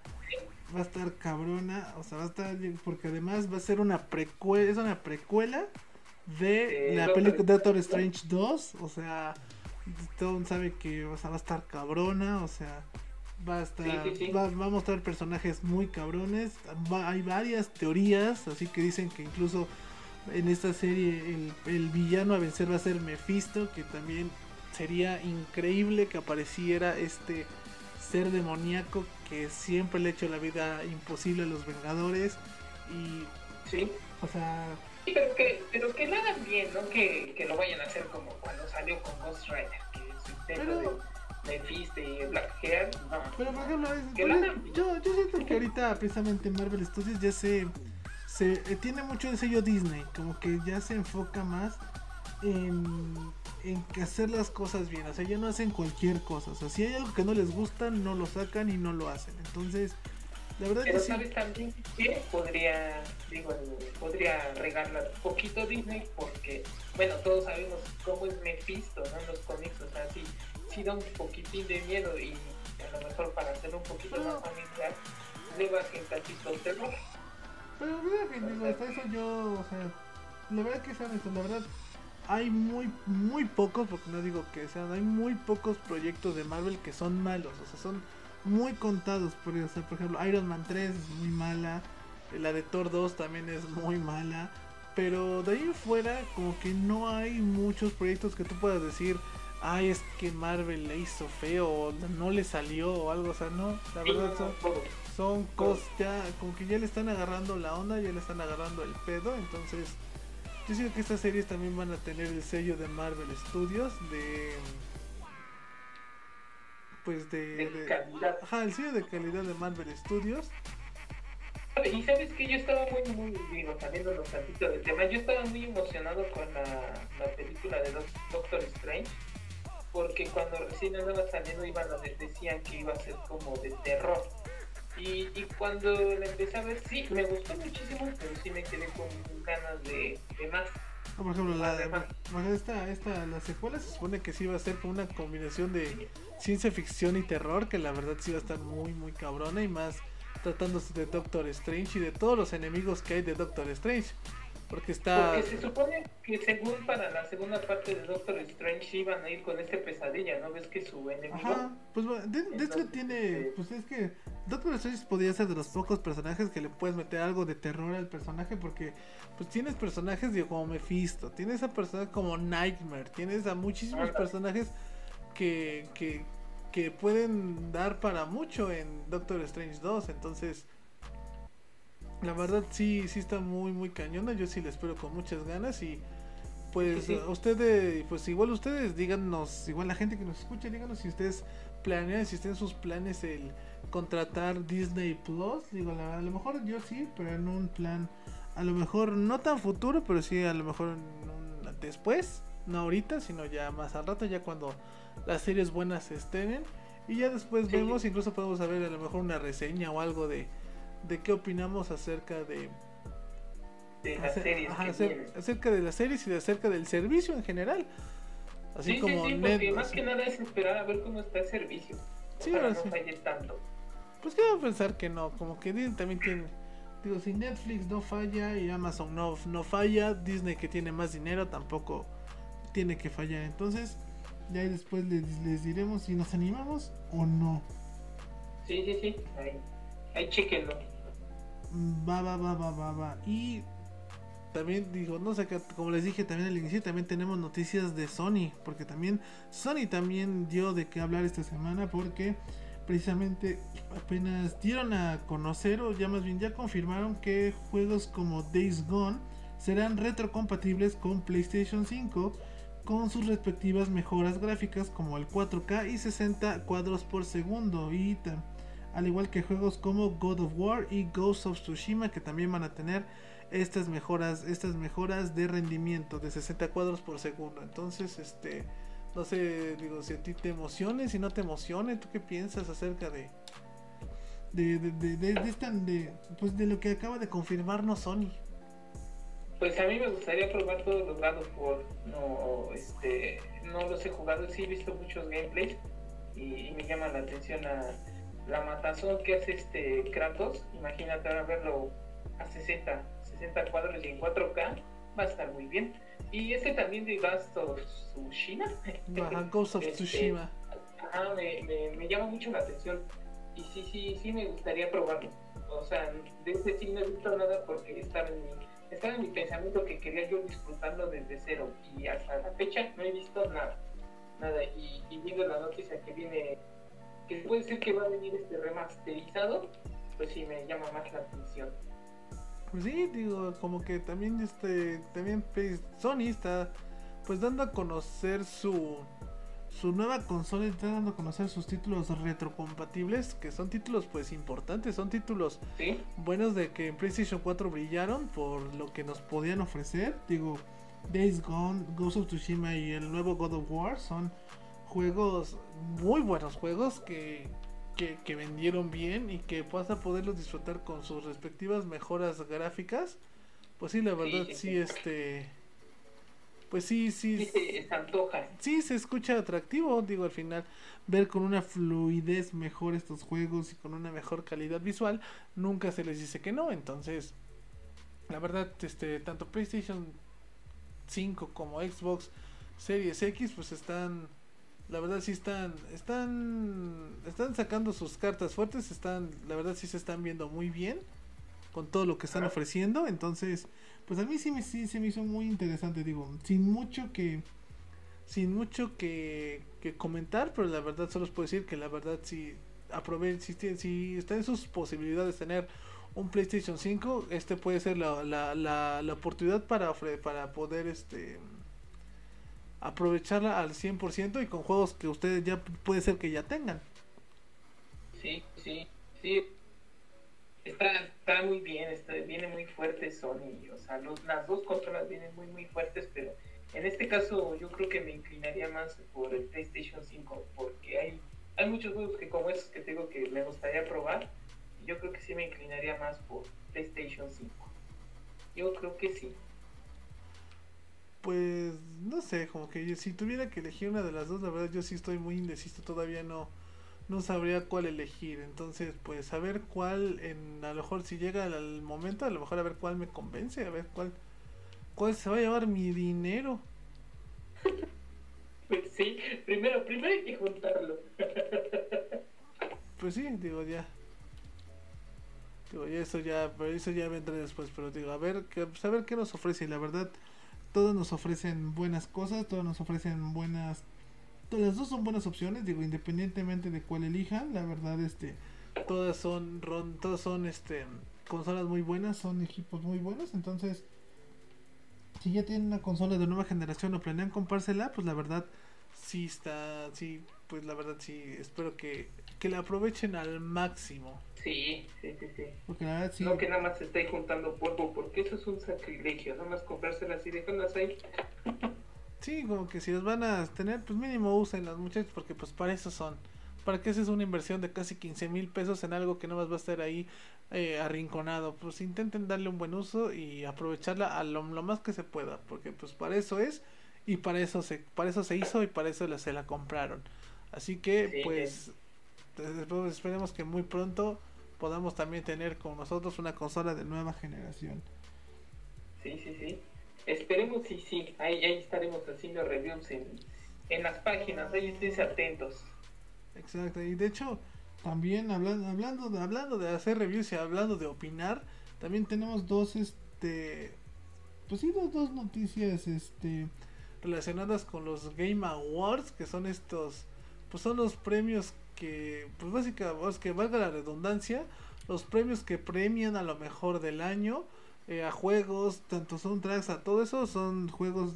va a estar cabrona, o sea, va a estar, porque además va a ser una precuela, es una precuela de la película Doctor Strange 2, o sea, todo sabe que va a estar cabrona, o sea, va a estar, Va, a mostrar personajes muy cabrones, hay varias teorías, así que dicen que incluso en esta serie el, el villano a vencer va a ser Mephisto, que también sería increíble que apareciera este ser demoníaco que siempre le ha hecho la vida imposible a los Vengadores y sí. o sea pero que pero que lo hagan bien no que, que lo vayan a hacer como cuando salió con Ghost Rider que es el de y Black Hair no. pero por ejemplo yo, yo siento que ahorita precisamente Marvel Studios ya se se eh, tiene mucho el sello Disney como que ya se enfoca más en en que hacer las cosas bien. O sea, ya no hacen cualquier cosa. O sea, si hay algo que no les gusta, no lo sacan y no lo hacen. Entonces, la verdad Pero que sabes también que podría, digo, podría regalar un poquito Disney porque, bueno, todos sabemos cómo es Mephisto, ¿no? Los cómics, o sea, sí, sí da un poquitín de miedo y a lo mejor para hacerlo un poquito más familiar, le va a un tantito terror. Pero mira que digo, hasta eso yo, o sea, la verdad que sabes, la verdad hay muy, muy pocos, porque no digo que sean, hay muy pocos proyectos de Marvel que son malos, o sea, son muy contados. Por, o sea, por ejemplo, Iron Man 3 es muy mala, la de Thor 2 también es muy mala, pero de ahí fuera, como que no hay muchos proyectos que tú puedas decir, ay, es que Marvel le hizo feo, o no le salió, o algo, o sea, no, la verdad son, son cosas ya, como que ya le están agarrando la onda, ya le están agarrando el pedo, entonces yo siento que estas series también van a tener el sello de Marvel Studios de pues de, calidad. ajá el sello de calidad de Marvel Studios Y sabes que yo estaba muy, muy, digo, saliéndonos tantito del tema, yo estaba muy emocionado con la, la película de Doctor Strange, porque cuando recién andaba saliendo iban a, decían que iba a ser como de terror. Y, y cuando la empecé a ver, sí, me gustó muchísimo, pero sí me quedé con ganas de, de más. por ejemplo, la, esta, esta, la secuela se supone que sí va a ser como una combinación de ciencia ficción y terror, que la verdad sí va a estar muy, muy cabrona y más tratándose de Doctor Strange y de todos los enemigos que hay de Doctor Strange. Porque está. Porque se supone que según para la segunda parte de Doctor Strange iban a ir con este pesadilla, ¿no? ¿Ves que su enemigo? Ajá, pues de, de hecho tiene. Este, pues es que Doctor Strange podría ser de los pocos personajes que le puedes meter algo de terror al personaje porque pues tienes personajes de como Mephisto, tienes a personajes como Nightmare, tienes a muchísimos personajes que, que, que pueden dar para mucho en Doctor Strange 2. Entonces, la verdad sí, sí está muy, muy cañona. Yo sí la espero con muchas ganas y pues ustedes, pues igual ustedes díganos, igual la gente que nos escucha, díganos si ustedes planean, si estén sus planes el contratar Disney Plus. Digo, a lo mejor yo sí, pero en un plan, a lo mejor no tan futuro, pero sí a lo mejor después, no ahorita, sino ya más al rato, ya cuando las series buenas se estrenen. Y ya después vemos, incluso podemos saber a lo mejor una reseña o algo de, de qué opinamos acerca de, de las series acerca de las series y de acerca del servicio en general. Así como sí, porque más que nada es esperar a ver cómo está el servicio. Sí, para no falle tanto. Pues quiero pensar que no, como que Disney también tiene. Digo, si Netflix no falla y Amazon no, no falla, Disney que tiene más dinero tampoco tiene que fallar. Entonces, ya después les, les diremos si nos animamos o no. Sí, sí, sí. Ahí, ahí chequenlo. Va, va, va, va, va, va. Y también digo, no sé, como les dije también al inicio, también tenemos noticias de Sony, porque también Sony también dio de qué hablar esta semana, porque precisamente apenas dieron a conocer, o ya más bien ya confirmaron que juegos como Days Gone serán retrocompatibles con PlayStation 5 con sus respectivas mejoras gráficas como el 4K y 60 cuadros por segundo y al igual que juegos como God of War y Ghost of Tsushima que también van a tener estas mejoras estas mejoras de rendimiento de 60 cuadros por segundo. Entonces este no sé digo si a ti te emocione si no te emocione tú qué piensas acerca de de, de, de, de, pues de lo que acaba de confirmarnos Sony pues a mí me gustaría probar todos los lados por no este no los he jugado, sí he visto muchos gameplays y, me llama la atención a la matazón que hace este Kratos, imagínate ahora verlo a 60, 60 cuadros y en 4K, va a estar muy bien. Y este también de Ghost of Tsushima. <laughs> Ghost of este, Tsushima. Ajá, me, me, me, llama mucho la atención. Y sí, sí, sí me gustaría probarlo. O sea, de ese sí no he visto nada porque estaba en mi estaba en mi pensamiento que quería yo disfrutarlo desde cero y hasta la fecha no he visto nada, nada y, y viendo la noticia que viene, que puede ser que va a venir este remasterizado, pues sí me llama más la atención. Pues sí, digo, como que también este, también Sony está pues dando a conocer su su nueva consola está dando a conocer sus títulos retrocompatibles, que son títulos pues importantes, son títulos buenos de que en PlayStation 4 brillaron por lo que nos podían ofrecer. Digo, Days Gone, Ghost of Tsushima y el nuevo God of War son juegos, muy buenos juegos que, que, vendieron bien y que vas a poderlos disfrutar con sus respectivas mejoras gráficas. Pues sí, la verdad sí este pues sí, sí. Sí, se antoja. Sí, se escucha atractivo, digo, al final, ver con una fluidez mejor estos juegos y con una mejor calidad visual, nunca se les dice que no, entonces, la verdad, este, tanto PlayStation 5 como Xbox Series X, pues están, la verdad sí están, están, están sacando sus cartas fuertes, están, la verdad sí se están viendo muy bien con todo lo que están ofreciendo, entonces pues a mí sí, me, sí se me hizo muy interesante, digo, sin mucho que sin mucho que, que comentar, pero la verdad solo os puedo decir que la verdad si aprovechen, si, si está en sus posibilidades tener un PlayStation 5, este puede ser la, la, la, la oportunidad para, para poder este aprovecharla al 100% y con juegos que ustedes ya puede ser que ya tengan. Sí, sí, sí. Está, está muy bien, está, viene muy fuerte Sony, o sea, las dos consolas vienen muy muy fuertes, pero en este caso yo creo que me inclinaría más por el PlayStation 5, porque hay, hay muchos juegos que como esos que tengo que me gustaría probar, yo creo que sí me inclinaría más por PlayStation 5. Yo creo que sí. Pues no sé, como que yo, si tuviera que elegir una de las dos, la verdad yo sí estoy muy indeciso, todavía no no sabría cuál elegir. Entonces, pues a ver cuál, en, a lo mejor si llega el momento, a lo mejor a ver cuál me convence, a ver cuál, cuál se va a llevar mi dinero. <laughs> Pues sí, primero, primero hay que juntarlo. Pues sí, digo ya. Digo, ya eso ya, pero eso ya vendrá después, pero digo, a ver, que, pues, a ver qué nos ofrece. La verdad, todos nos ofrecen buenas cosas, todos nos ofrecen buenas las dos son buenas opciones, digo, independientemente de cuál elijan, la verdad, este, todas son, todas son, este, consolas muy buenas, son equipos muy buenos, entonces, si ya tienen una consola de nueva generación o planean comprársela, pues la verdad, sí está, sí, pues la verdad, sí, espero que, que la aprovechen al máximo. Sí, sí, sí, sí. Porque la verdad, sí. No que nada más se esté juntando polvo, porque eso es un sacrilegio, nada más comprárselas y dejarlas ahí. Sí, como que si los van a tener, pues mínimo usen las muchachos, porque pues para eso son. ¿Para qué es una inversión de casi 15 mil pesos en algo que no más va a estar ahí eh, arrinconado? Pues intenten darle un buen uso y aprovecharla a lo, más que se pueda, porque pues para eso es y para eso se, para eso se hizo y para eso la, se la compraron. Así que pues esperemos que muy pronto podamos también tener con nosotros una consola de nueva generación. Sí, sí, sí. Esperemos y sí, ahí, ahí estaremos haciendo reviews en, en las páginas, ahí estén atentos. Exacto, y de hecho, también hablando, hablando, de, hablando de hacer reviews y hablando de opinar, también tenemos dos, este, pues sí, dos, dos noticias, este, relacionadas con los Game Awards, que son estos, pues son los premios que, pues básicamente, que valga la redundancia, los premios que premian a lo mejor del año eh, a juegos, tanto soundtracks, a todo eso, son juegos,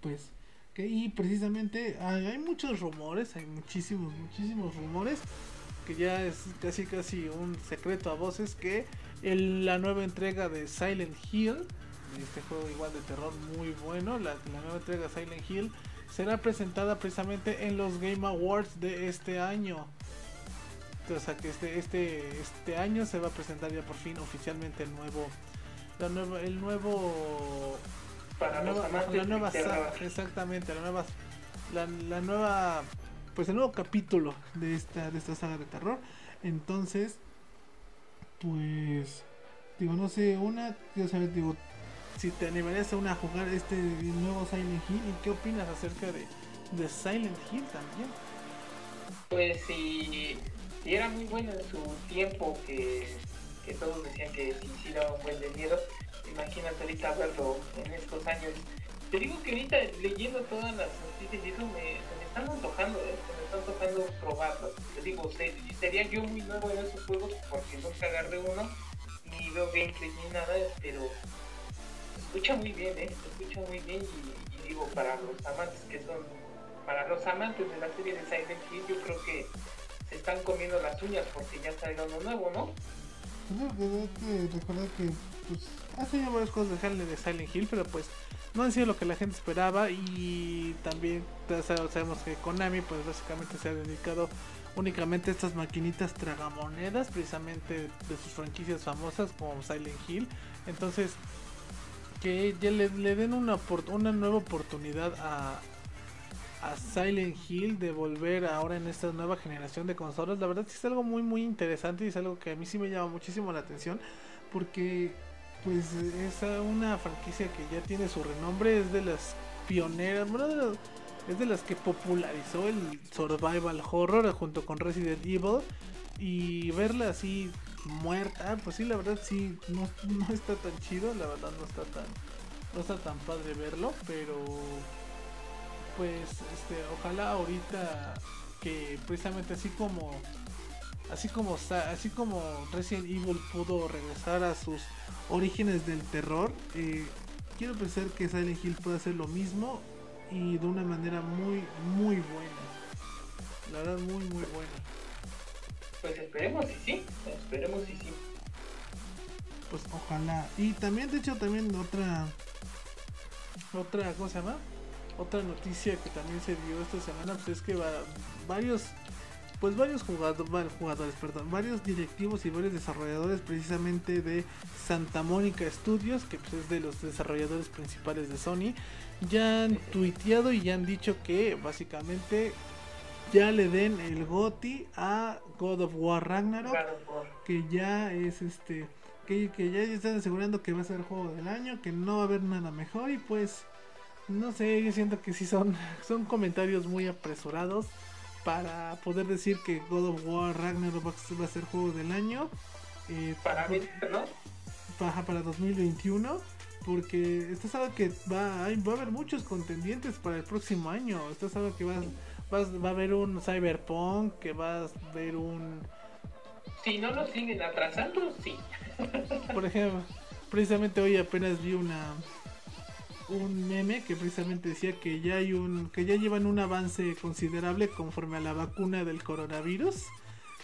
pues, que y precisamente hay, muchos rumores, hay muchísimos, muchísimos rumores, que ya es casi casi un secreto a voces que la nueva entrega de Silent Hill, este juego igual de terror muy bueno, la, la nueva entrega de Silent Hill, será presentada precisamente en los Game Awards de este año. O sea que este, este, este año se va a presentar ya por fin oficialmente el nuevo, la nueva, el nuevo, para la nueva, la nueva exactamente, la nueva, la, nueva, pues el nuevo capítulo de esta, de esta saga de terror. Entonces, pues, digo, no sé, una, quiero saber, digo, si te animarías a una a jugar este nuevo Silent Hill y qué opinas acerca de, de Silent Hill también. Pues si y era muy bueno en su tiempo que, que todos decían que sí, sí daba un buen de miedo. Imagínate ahorita verlo en estos años. Te digo que ahorita leyendo todas las noticias y eso me, se me están antojando, ¿eh? se me están antojando probarlos. Te digo, sería yo muy nuevo en esos juegos porque nunca agarré uno, ni veo gameplay ni nada, pero escucha muy bien, ¿eh? se escucha muy bien y, digo, para los amantes que son, para los amantes de la serie de Silent Hill, yo creo que se están comiendo las uñas porque ya salió uno nuevo, ¿no? Pues que recordar que pues hace ya varias cosas de de Silent Hill, pero pues no han sido lo que la gente esperaba y también sabemos que Konami pues básicamente se ha dedicado únicamente a estas maquinitas tragamonedas precisamente de sus franquicias famosas como Silent Hill. Entonces que ya le, den una, una nueva oportunidad a, Silent Hill de volver ahora en esta nueva generación de consolas. La verdad sí es algo muy muy interesante y es algo que a mí sí me llama muchísimo la atención porque pues es una franquicia que ya tiene su renombre, es de las pioneras, es de las que popularizó el survival horror junto con Resident Evil y verla así muerta, pues sí la verdad sí no, no está tan chido, la verdad no está tan no está tan padre verlo, pero pues este ojalá ahorita que precisamente así como así como así como Resident Evil pudo regresar a sus orígenes del terror eh, quiero pensar que Silent Hill puede hacer lo mismo y de una manera muy muy esperemos y sí esperemos y sí pues ojalá. Y también, de hecho, también otra, otra, ¿cómo se llama? Otra noticia que también se dio esta semana, pues es que va, varios, pues varios jugadores, jugadores, perdón, varios directivos y varios desarrolladores precisamente de Santa Mónica Studios, que pues es de los desarrolladores principales de Sony, ya han tuiteado y ya han dicho que básicamente ya le den el GOTI a God of War Ragnarok, que ya es este que, que, ya están asegurando que va a ser el juego del año, que no va a haber nada mejor y pues no sé, yo siento que sí son, <laughs> son comentarios muy apresurados para poder decir que God of War Ragnarok va a ser juego del año. Eh, para ¿no? Para, para 2021. Porque esto es algo que va, va a haber muchos contendientes para el próximo año. Esto es algo que va, va, va a haber un Cyberpunk, que va a haber un... Si no lo siguen atrasando, sí. Por ejemplo, precisamente hoy apenas vi una un meme que precisamente decía que ya hay un que ya llevan un avance considerable conforme a la vacuna del coronavirus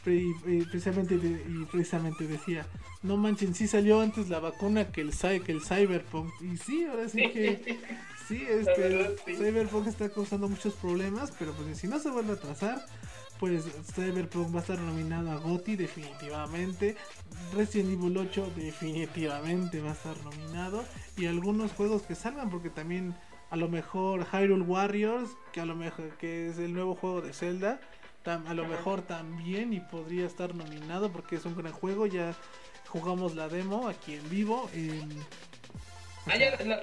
y, precisamente y precisamente decía no manchen sí salió antes la vacuna que el que el cyberpunk y sí ahora sí que <laughs> sí este cyberpunk está causando muchos problemas pero pues si no se vuelve a atrasar pues Cyberpunk va a estar nominado a GOTY definitivamente. Resident Evil 8 definitivamente va a estar nominado. Y algunos juegos que salgan, porque también a lo mejor Hyrule Warriors, que a lo mejor que es el nuevo juego de Zelda, a lo mejor también y podría estar nominado porque es un gran juego. Ya jugamos la demo aquí en vivo. ah, ya la La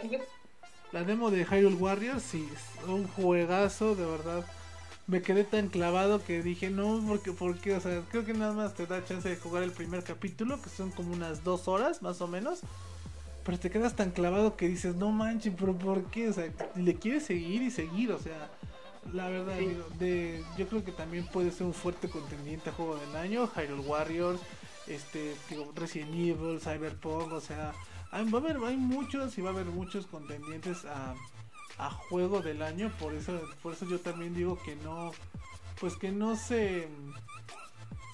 demo de Hyrule Warriors, sí, es un juegazo, de verdad me quedé tan clavado que dije, no, porque, porque, o sea, creo que nada más te da chance de jugar el primer capítulo, que son como unas dos horas más o menos. Pero te quedas tan clavado que dices, no manches, pero ¿por qué? O sea, le quieres seguir y seguir, o sea, la verdad, de, yo creo que también puede ser un fuerte contendiente a juego del año, Hyrule Warriors, este, digo, Resident Evil, Cyberpunk, o sea, hay, va a haber, hay muchos y va a haber muchos contendientes a a juego del año, por eso, por eso yo también digo que no, pues que no se,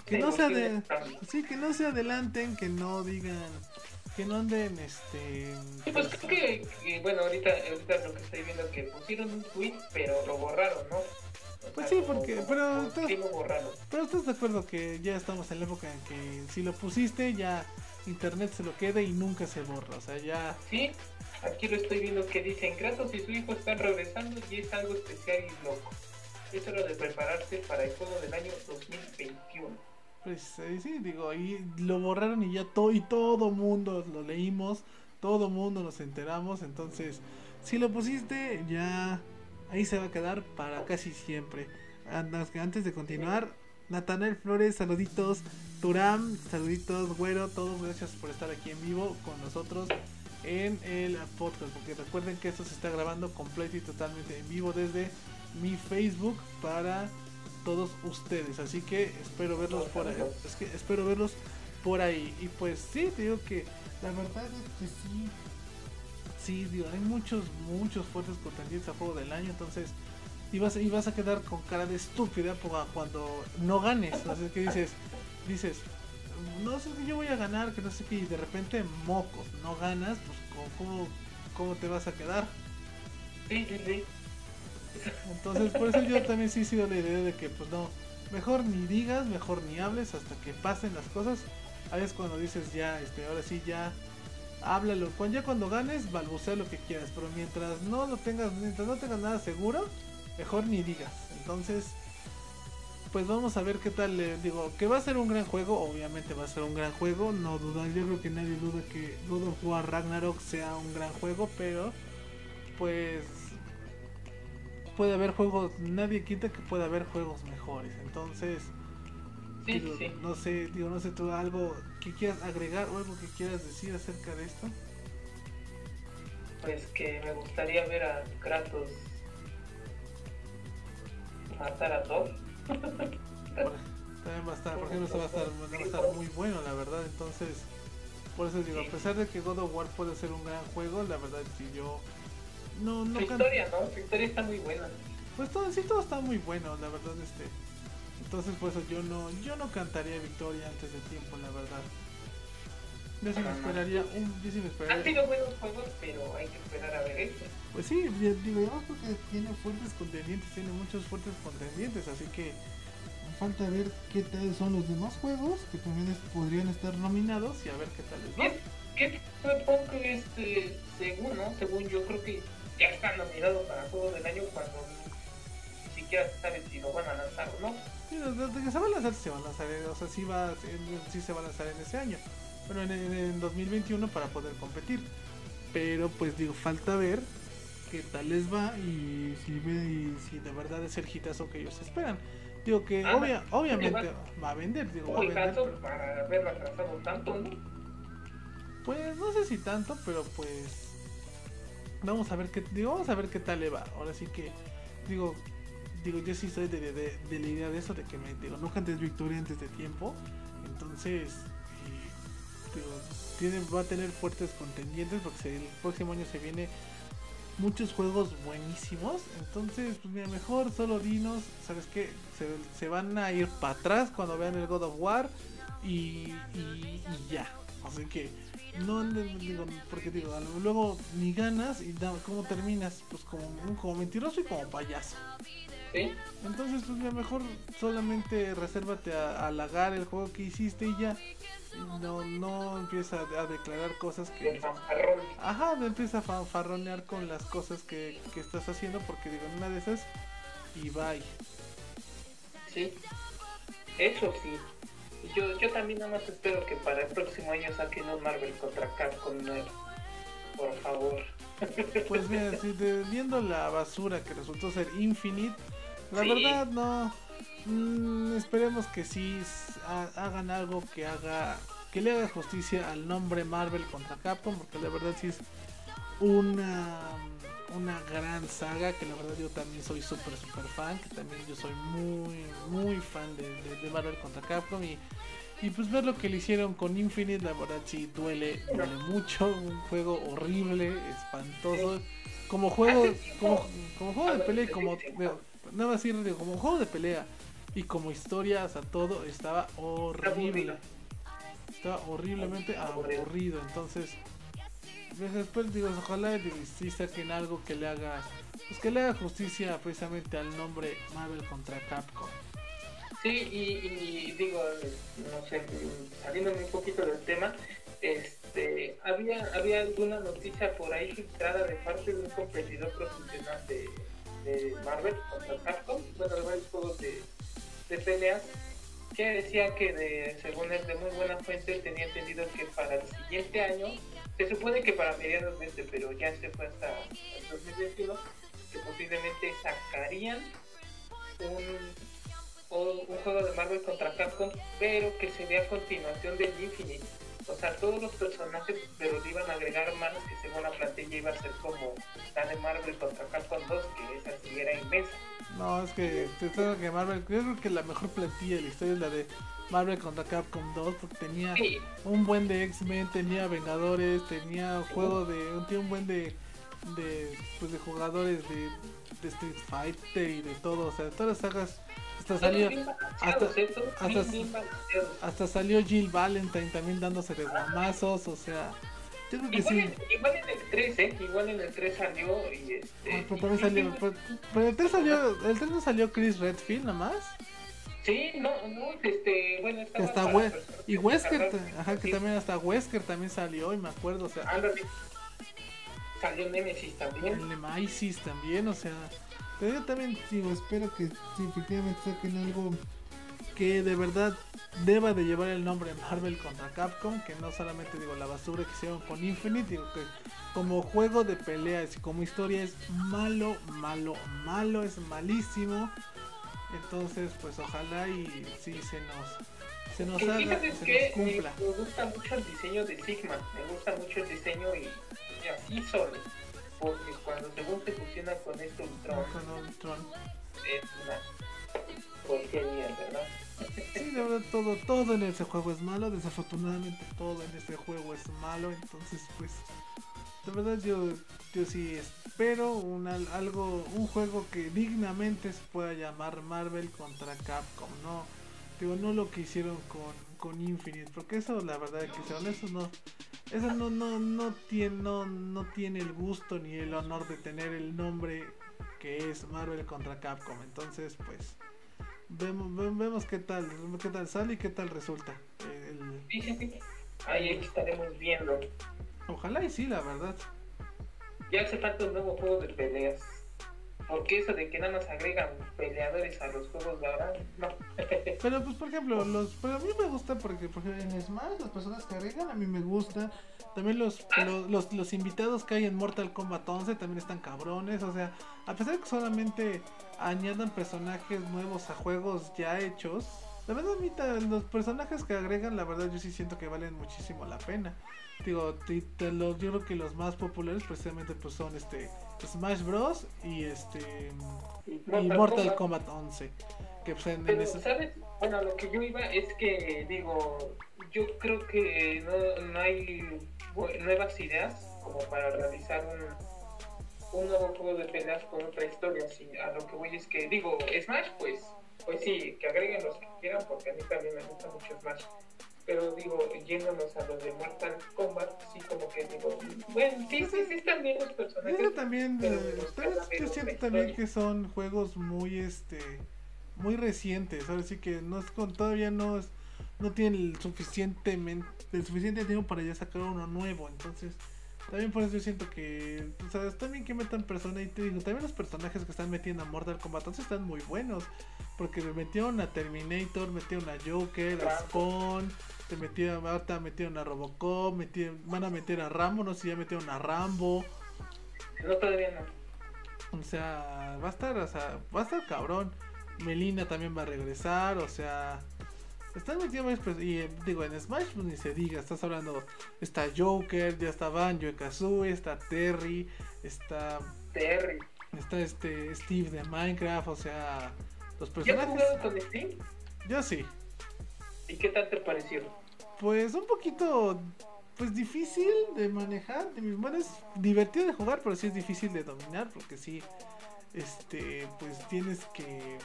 que no se sí, que no se adelanten, que no digan, que no anden, este. Sí, pues creo que, bueno, ahorita, ahorita lo que estoy viendo es que pusieron un tweet, pero lo borraron, ¿no? pues sí, porque, pero, pero estás de acuerdo que ya estamos en la época en que si lo pusiste ya internet se lo queda y nunca se borra, o sea, ya... Sí, Aquí lo estoy viendo que dicen, Kratos y su hijo están regresando y es algo especial y loco. Es hora de prepararse para el juego del año 2021. Pues eh, sí, digo, y lo borraron y ya todo, y todo mundo lo leímos, todo mundo nos enteramos, entonces, si lo pusiste, ya ahí se va a quedar para casi siempre. Antes de continuar, Natanel Flores, saluditos, Turam, saluditos, güero, todos gracias por estar aquí en vivo con nosotros en el podcast. Porque recuerden que esto se está grabando completo y totalmente en vivo desde mi Facebook para todos ustedes. Así que espero verlos por ahí. Es que espero verlos por ahí. Y pues sí, te digo que la verdad es que sí. Sí, digo, hay muchos, muchos fuertes contendientes a juego del año. Entonces, y vas, y vas a quedar con cara de estúpida cuando no ganes. Así que dices, dices, no sé que yo voy a ganar, que no sé qué, y de repente mocos, no ganas, pues ¿cómo, cómo te vas a quedar? Sí, sí, sí. Entonces por eso yo también sí he sido la idea de que pues no, mejor ni digas, mejor ni hables hasta que pasen las cosas. Ahí es cuando dices ya, este, ahora sí ya, háblalo. Cuando, ya cuando ganes, balbucea lo que quieras, pero mientras no lo tengas, mientras no tengas nada seguro, mejor ni digas. Entonces, pues vamos a ver qué tal. le digo, que va a ser un gran juego, obviamente va a ser un gran juego, no duda, yo creo que nadie duda que God of War Ragnarok sea un gran juego, pero pues puede haber juegos, nadie quita que pueda haber juegos mejores, entonces no sé, digo, no sé tú algo que quieras agregar o algo que quieras decir acerca de esto. Pues que me gustaría ver a Kratos matar a Thor también va a estar, por ejemplo, va a estar, va a estar muy bueno, la verdad. Entonces, por eso digo, a pesar de que God of War puede ser un gran juego, la verdad que yo no, no Su historia, ¿no? Su historia está muy buena. Pues todo, sí, todo está muy bueno, la verdad, este. Entonces, por eso yo no, yo no cantaría victoria antes de tiempo, la verdad. Yo sí me esperaría un, yo sí me esperaría. Han sido buenos juegos, pero hay que esperar a ver esto. Pues sí, digo, yo creo que tiene fuertes contendientes, tiene muchos fuertes contendientes, así que falta ver qué tal son los demás juegos que también podrían estar nominados y a ver qué tal les va. ¿Qué Cyberpunk este, según, ¿no? Según yo creo que ya está nominado para Juego del Año cuando ni siquiera se sabe si lo van a lanzar o no. Sí, desde que se va a lanzar, se va a lanzar, o sea, sí, va, sí se va a lanzar en ese año, pero en, en, 2021 para poder competir. Pero pues digo, falta ver qué tal les va y si, y si de verdad es el hitazo que ellos esperan. Digo que ah, obvia, obviamente va, a vender, digo, va a vender. para haberlo atrasado tanto, ¿no? Pues no sé si tanto, pero pues vamos a ver qué digo, vamos a ver qué tal le va. Ahora sí que digo, digo, yo sí soy de, de, de la idea de eso de que me digo, nunca antes victoria antes de tiempo. Entonces, digo, tiene, va a tener fuertes contendientes porque el próximo año se viene muchos juegos buenísimos. Entonces, pues mira, mejor solo dinos, ¿sabes qué? Se, van a ir para atrás cuando vean el God of War y, y, ya. Así que, no digo, porque digo, luego ni ganas y ¿cómo terminas? Pues como, como mentiroso y como payaso. ¿Sí? Entonces, pues mira, mejor solamente resérvate a halagar el juego que hiciste y ya no, no empieza a declarar cosas que... Ajá, no empieza a fanfarronear con las cosas que, que estás haciendo porque digo, una de esas y bye. Sí, eso sí. Yo, yo también nada más espero que para el próximo año saquen un Marvel contra Capcom nuevo. Por favor. <laughs> Pues mira, si viendo la basura que resultó ser Infinite, la verdad no Mm, esperemos que sí hagan algo que haga que le haga justicia al nombre Marvel contra Capcom porque la verdad sí es una una gran saga que la verdad yo también soy súper súper fan que también yo soy muy muy fan de, Marvel contra Capcom y, y pues ver lo que le hicieron con Infinite la verdad sí duele duele mucho un juego horrible espantoso como juego como, como juego de pelea como nada más decir como juego de pelea y como historia, o sea, todo estaba horrible. Estaba horriblemente aburrido. Entonces, después digo, ojalá si saquen algo que le haga, pues que le haga justicia precisamente al nombre Marvel contra Capcom. Sí, y, digo, no sé, saliéndome un poquito del tema, este, había, había alguna noticia por ahí filtrada de parte de un competidor profesional de, de Marvel contra Capcom, bueno, varios juegos de, de peleas que decía que de, según él de muy buena fuente tenía entendido que para el siguiente año se supone que para mediados de este pero ya se fue hasta el 2021 que posiblemente sacarían un, un juego de Marvel contra Capcom pero que sería continuación del Infinite o sea, todos los personajes, pero le iban a agregar más que según la plantilla iba a ser como la de Marvel contra Capcom 2, que esa sí era inmensa. No, es que te que Marvel, yo creo que la mejor plantilla de la historia es la de Marvel contra Capcom 2, porque tenía un buen de X-Men, tenía Vengadores, tenía juego de, un, un buen de, de, pues de jugadores de, de Street Fighter y de todo, o sea, de todas las sagas hasta salió hasta, salió Jill Valentine también dándose de guamazos, o sea, yo creo que igual, sí. En, igual en el 3, ¿eh? Igual en el 3 salió y este. Ah, pero también salió. Pero, pero, el 3 salió. ¿El 3 no salió Chris Redfield nada más? Sí, no, no, este, bueno, estaba hasta we y Wesker, ajá, que también hasta Wesker también salió, y me acuerdo, o sea. Salió Nemesis también. El Nemesis también, o sea. Pero yo también digo, espero que sí, efectivamente saquen algo que de verdad deba de llevar el nombre Marvel contra Capcom, que no solamente digo la basura que hicieron con Infinite, digo que como juego de peleas y como historia es malo, malo, malo, es malísimo. Entonces, pues ojalá y sí se nos se nos haga, se nos cumpla. Me, gusta mucho el diseño de Sigma, me gusta mucho el diseño y, y así solo porque cuando según se fusiona con este Ultron, es una porquería, ¿verdad? Sí, de verdad todo, todo en ese juego es malo, desafortunadamente todo en este juego es malo, entonces pues de verdad yo, yo sí espero un, algo, un juego que dignamente se pueda llamar Marvel contra Capcom, no, Digo, no lo que hicieron con, con Infinite, porque eso la verdad que hicieron, eso no, eso no, no, no tiene, no, no tiene el gusto ni el honor de tener el nombre que es Marvel contra Capcom. Entonces, pues, vemos, vemos qué tal, qué tal sale y qué tal resulta. El... Sí. Ahí estaremos viendo. Ojalá y sí, la verdad. Ya hace falta un nuevo juego de peleas. Porque eso de que nada más agregan peleadores a los juegos de ahora, no. <laughs> pero pues por ejemplo, los, pero a mí me gusta porque, por ejemplo en Smash las personas que agregan a mí me gusta. También los, ah. los, los, invitados que hay en Mortal Kombat 11 también están cabrones. O sea, a pesar de que solamente añadan personajes nuevos a juegos ya hechos, la verdad, los personajes que agregan, la verdad, yo sí siento que valen muchísimo la pena. Digo, yo creo que los más populares precisamente pues son este Smash Bros. y este y Mortal, Kombat. 11. Que pues, en, ¿sabes? Bueno, lo que yo iba es que, digo, yo creo que no, no hay nuevas ideas como para realizar un, un nuevo juego de peleas con otra historia. Así, a lo que voy es que, digo, Smash, pues pues sí, que agreguen los que quieran, porque a mí también me gusta mucho Smash. Pero digo, yéndonos a los de Mortal Kombat, sí, como que digo, bueno, sí, sí, sí, están bien los personajes. Yo también, eh, yo siento también que son juegos muy, este, muy recientes. Ahora sí que no es con, todavía no es, no tienen el suficientemente, el suficiente tiempo para ya sacar uno nuevo. Entonces, también por eso yo siento que, o sea, está bien que metan personas y te digo, también los personajes que están metiendo a Mortal Kombat entonces están muy buenos. Porque me metieron a Terminator, metieron a Joker, a Spawn, te metieron, ahorita metieron a Robocop, metieron, van a meter a Rambo, no sé si ya metieron a Rambo. No, todavía no. O sea, va a estar, o sea, va a estar cabrón. Melina también va a regresar, o sea, están metidos y eh, digo, en Smash pues ni se diga, estás hablando, está Joker, ya está Banjo Kazooie, está Terry, está Terry, está este Steve de Minecraft, o sea, los personajes. ¿Ya has jugado con Steve? Yo sí. ¿Y qué tal te pareció? Pues un poquito pues difícil de manejar, de mis es divertido de jugar, pero sí es difícil de dominar porque sí este pues tienes que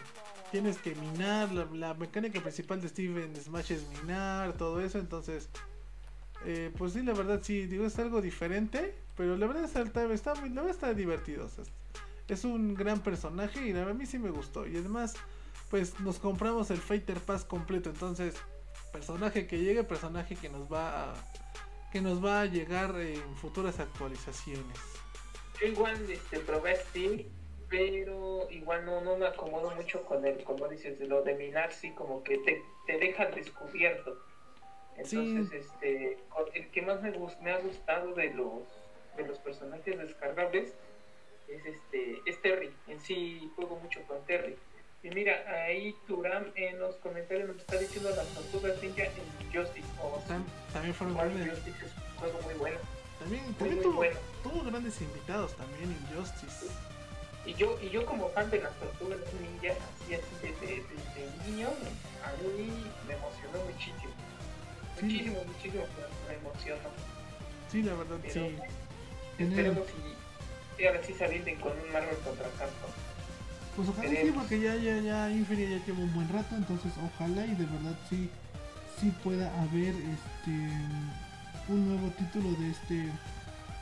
tienes que minar, la, mecánica principal de Steven Smash es minar, todo eso, entonces, eh, pues sí, la verdad sí, digo, es algo diferente, pero la verdad está, está, la verdad está divertido, es un gran personaje y a mí sí me gustó, y además, pues nos compramos el Fighter Pass completo, entonces, personaje que llegue, personaje que nos va a, que nos va a llegar en futuras actualizaciones. Yo igual este, probé Steam pero igual no, no me acomodo mucho con el, como dices, lo de minar, sí, como que te, te deja descubierto. Entonces, este, el que más me, me ha gustado de los, de los personajes descargables es este es Terry. En sí juego mucho con Terry. Y mira, ahí Turam en los comentarios nos está diciendo las tortugas ninja en Justice. O también fueron grandes. Justice es un juego muy bueno. También, también tuvo, tuvo, grandes invitados también en Justice. Y yo, y yo como fan de las tortugas ninja, así, así desde, desde niño, a mí me emocionó muchísimo. Muchísimo, muchísimo, me emocionó. Sí, la verdad, sí. Esperemos si, ahora sí se avienten con un Marvel contra Capcom. Pues ojalá sí, porque ya, ya, ya Infinity ya lleva un buen rato, entonces ojalá y de verdad sí, sí pueda haber este un nuevo título de este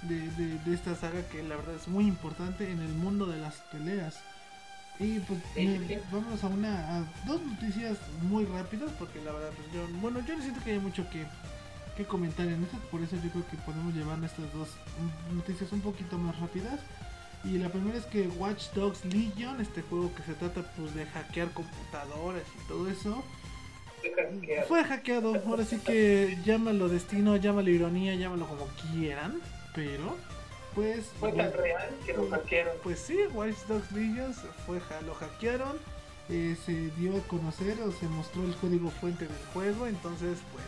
de, de, esta saga que la verdad es muy importante en el mundo de las peleas. Y pues vamos a una a dos noticias muy rápidas porque la verdad pues yo bueno yo no siento que haya mucho que, que comentar en esto, por eso yo creo que podemos llevar estas dos noticias un poquito más rápidas. Y la primera es que Watch Dogs Legion, este juego que se trata pues de hackear computadoras y todo eso, fue hackeado. Ahora sí que llámalo destino, llámalo ironía, llámalo como quieran pero pues fue tan real que lo hackearon. Pues sí, Watch Dogs Legion fue lo hackearon, eh, se dio a conocer o se mostró el código fuente del juego, entonces pues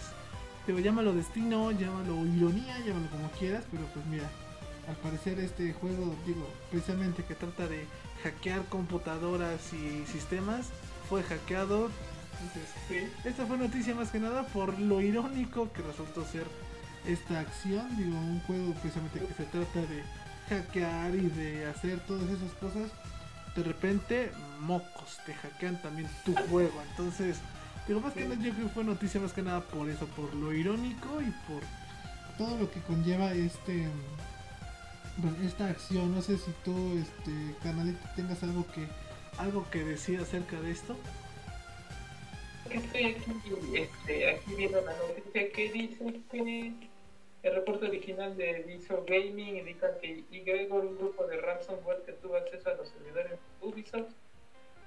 digo, llámalo destino, llámalo ironía, llámalo como quieras, pero pues mira, al parecer este juego, digo, precisamente que trata de hackear computadoras y sistemas, fue hackeado. Entonces, esta fue noticia más que nada por lo irónico que resultó ser esta acción, digo, un juego precisamente que se trata de hackear y de hacer todas esas cosas, de repente, mocos, te hackean también tu <laughs> juego. Entonces, Digo, más que nada, yo creo que fue noticia más que nada por eso, por lo irónico y por todo lo que conlleva este esta acción. No sé si tú, este, canalito, tengas algo que algo que decir acerca de esto. Estoy aquí, este, aquí viendo la noticia que dice que el reporte original de Viso Gaming indica que Igor, un grupo de ransomware que tuvo acceso a los servidores Ubisoft,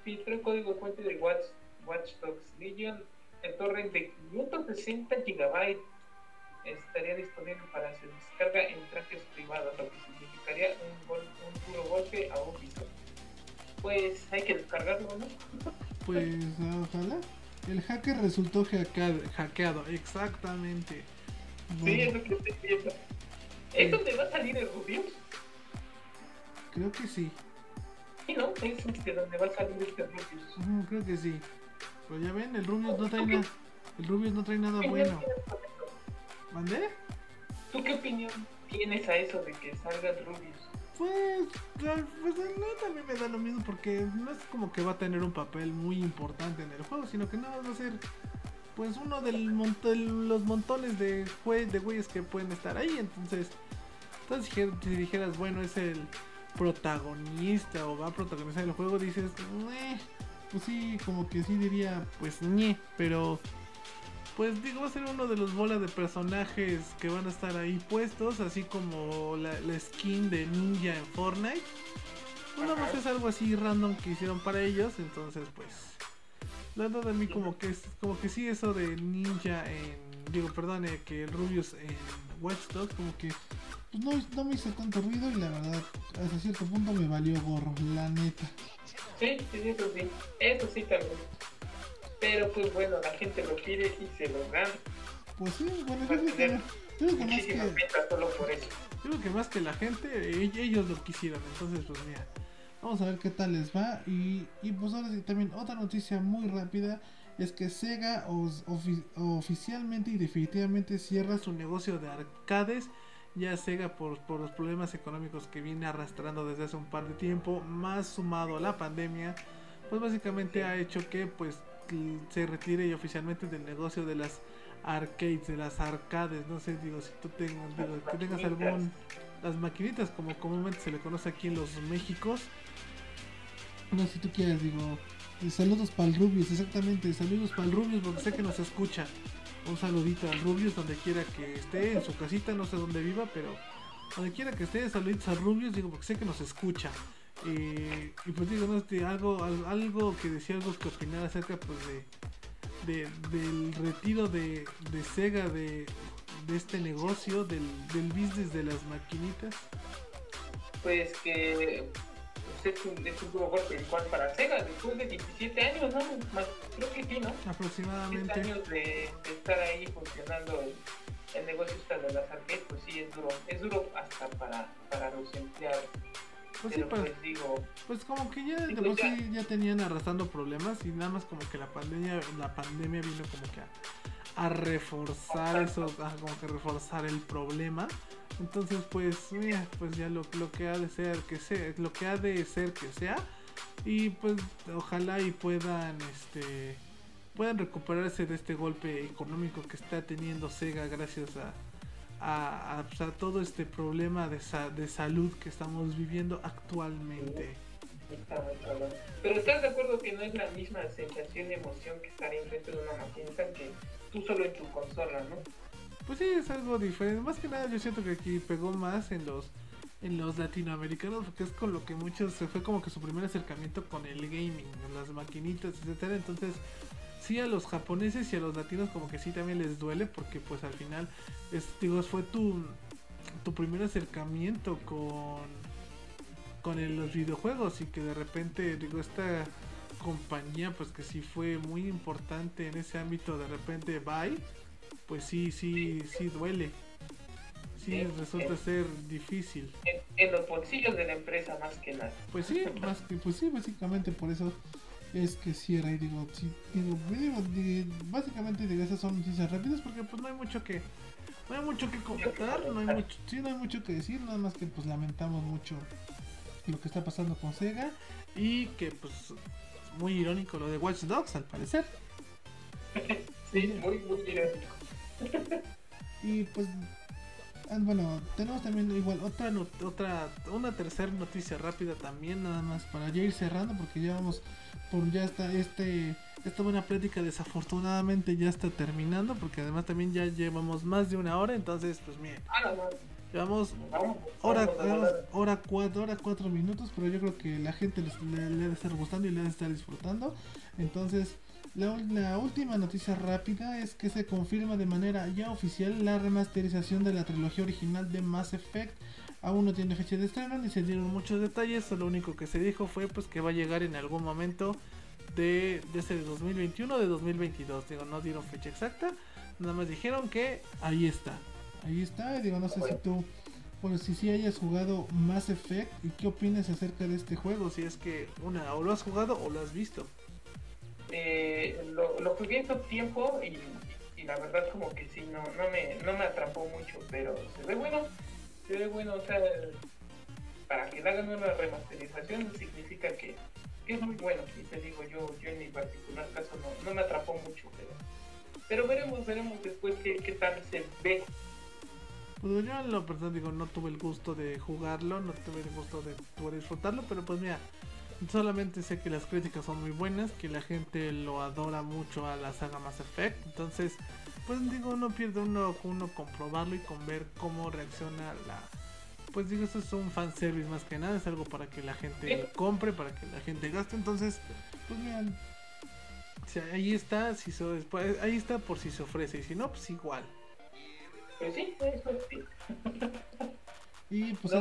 filtró el código fuente de Watch, Watch Dogs Legion en torrent de 560 GB estaría disponible para su descarga en trajes privados, lo que significaría un, un puro golpe a Ubisoft. Pues hay que descargarlo, ¿no? <laughs> Pues ojalá. El hacker resultó hackeado, hackeado exactamente. Sí, es lo que estoy viendo. ¿Es donde va a salir el Rubius? Creo que sí. Sí, ¿no? Es este, donde va a salir este Rubius. creo que sí. Pues ya ven, el Rubius no trae nada. El Rubius no trae nada bueno. ¿Mandé? ¿Tú qué opinión tienes a eso de que salga Rubius? Pues, pues no, también me da lo mismo porque no es como que va a tener un papel muy importante en el juego, sino que no va a ser pues uno de los montones de, de güeyes que pueden estar ahí. Entonces, entonces si dijeras, bueno, es el protagonista o va a protagonizar el juego, dices, pues sí, como que sí diría, pues ñe, pero pues digo, va a ser uno de los bolas de personajes que van a estar ahí puestos, así como la, skin de Ninja en Fortnite. Pues nada más es algo así random que hicieron para ellos, entonces pues verdad a mí como que es como que sí eso de Ninja en digo, perdón, eh, que el Rubius en Watch Dogs como que pues no, no me hizo tanto ruido y la verdad hasta cierto punto me valió gorro, la neta. Sí, sí, eso sí, eso sí también. Pero pues bueno, la gente lo quiere y se lo gana. Pues sí, bueno, yo creo que, creo que más que... Solo por eso. Creo que más que la gente, e-, ellos lo quisieron. Entonces, pues mira, vamos a ver qué tal les va. Y, y pues ahora sí, también otra noticia muy rápida es que Sega oficialmente y definitivamente cierra su negocio de arcades. Ya Sega por, por los problemas económicos que viene arrastrando desde hace un par de tiempo, más sumado a la pandemia, pues básicamente ha hecho que pues se retire oficialmente del negocio de las arcades, de las arcades, no sé, digo, si tú tengas, que tengas algún, las maquinitas como comúnmente se le conoce aquí en los Méxicos, no si tú quieres, digo, eh, saludos para el Rubius, exactamente, saludos para el Rubius porque sé que nos escucha, un saludito al Rubius donde quiera que esté, en su casita, no sé dónde viva, pero donde quiera que esté, saluditos al Rubius, digo, porque sé que nos escucha. Eh, y pues digo, no, este, algo, algo que decía, algo que opinar acerca pues de, del retiro de, Sega de, este negocio, del, del business de las maquinitas. Pues que pues, es un, es un duro golpe igual para Sega después de 17 años, ¿no? Más, creo que sí, ¿no? Aproximadamente. 17 años de, estar ahí funcionando el, el negocio de las arcades, pues sí es duro, es duro hasta para, para los empleados. Pues sí, pues, pues, digo, pues como que ya de por sí ya tenían arrastrando problemas y nada más como que la pandemia, la pandemia vino como que a, reforzar eso, a como que reforzar el problema. Entonces pues mira, pues ya lo, lo que ha de ser que sea, lo que ha de ser que sea y pues ojalá y puedan este puedan recuperarse de este golpe económico que está teniendo Sega gracias a a, a, todo este problema de, de salud que estamos viviendo actualmente. Pero estás de acuerdo que no es la misma sensación y emoción que estar enfrente de una máquina que tú solo en tu consola, ¿no? Pues sí, es algo diferente. Más que nada yo siento que aquí pegó más en los en los latinoamericanos porque es con lo que muchos se fue como que su primer acercamiento con el gaming, las maquinitas, etcétera. Entonces, sí a los japoneses y a los latinos como que sí también les duele porque pues al final es, digo, fue tu, tu primer acercamiento con, con los videojuegos y que de repente digo esta compañía pues que sí fue muy importante en ese ámbito de repente bye pues sí sí sí duele. Sí resulta ser difícil. en, los bolsillos de la empresa más que nada. Pues sí más que pues sí básicamente por eso es que cierra y digo, sí, digo, básicamente digo, esas son noticias rápidas porque pues no hay mucho que no hay mucho que comentar, no hay mucho, sí, no hay mucho que decir, nada más que pues lamentamos mucho lo que está pasando con Sega y que pues muy irónico lo de Watch Dogs al parecer. <laughs> sí, muy, muy irónico. y pues bueno, tenemos también igual otra otra una tercera noticia rápida también nada más para ya ir cerrando porque ya vamos por ya está este esta buena plática desafortunadamente ya está terminando porque además también ya llevamos más de una hora entonces pues miren. Ah, llevamos hora hora cuatro hora cuatro minutos pero yo creo que la gente le, le, debe estar gustando y le debe estar disfrutando. Entonces la, última noticia rápida es que se confirma de manera ya oficial la remasterización de la trilogía original de Mass Effect. Aún no tiene fecha de estreno ni se dieron muchos detalles, lo único que se dijo fue pues que va a llegar en algún momento de, de ese 2021 o de 2022. Digo, no dieron fecha exacta, nada más dijeron que ahí está. Ahí está, digo, no sé si tú bueno, si sí hayas jugado Mass Effect y qué opinas acerca de este juego, si es que una o lo has jugado o lo has visto eh, lo, lo jugué en tiempo y, la verdad como que sí, no, no, me, no me atrapó mucho, pero se ve bueno, se ve bueno, o sea, para que le hagan una remasterización significa que, es muy bueno, y te digo, yo, yo en mi particular caso no, no me atrapó mucho, pero, pero veremos, veremos después qué, qué tal se ve. Pues yo en lo personal digo, no tuve el gusto de jugarlo, no tuve el gusto de poder disfrutarlo, pero pues mira, Solamente sé que las críticas son muy buenas, que la gente lo adora mucho a la saga Mass Effect. Entonces, pues digo, no pierde uno, uno comprobarlo y con ver cómo reacciona la... Pues digo, esto es un fanservice más que nada, es algo para que la gente compre, para que la gente gaste. Entonces, pues vean, ahí está, si se, pues, ahí está por si se ofrece, y si no, pues igual. Pues sí, eso sí. Y pues...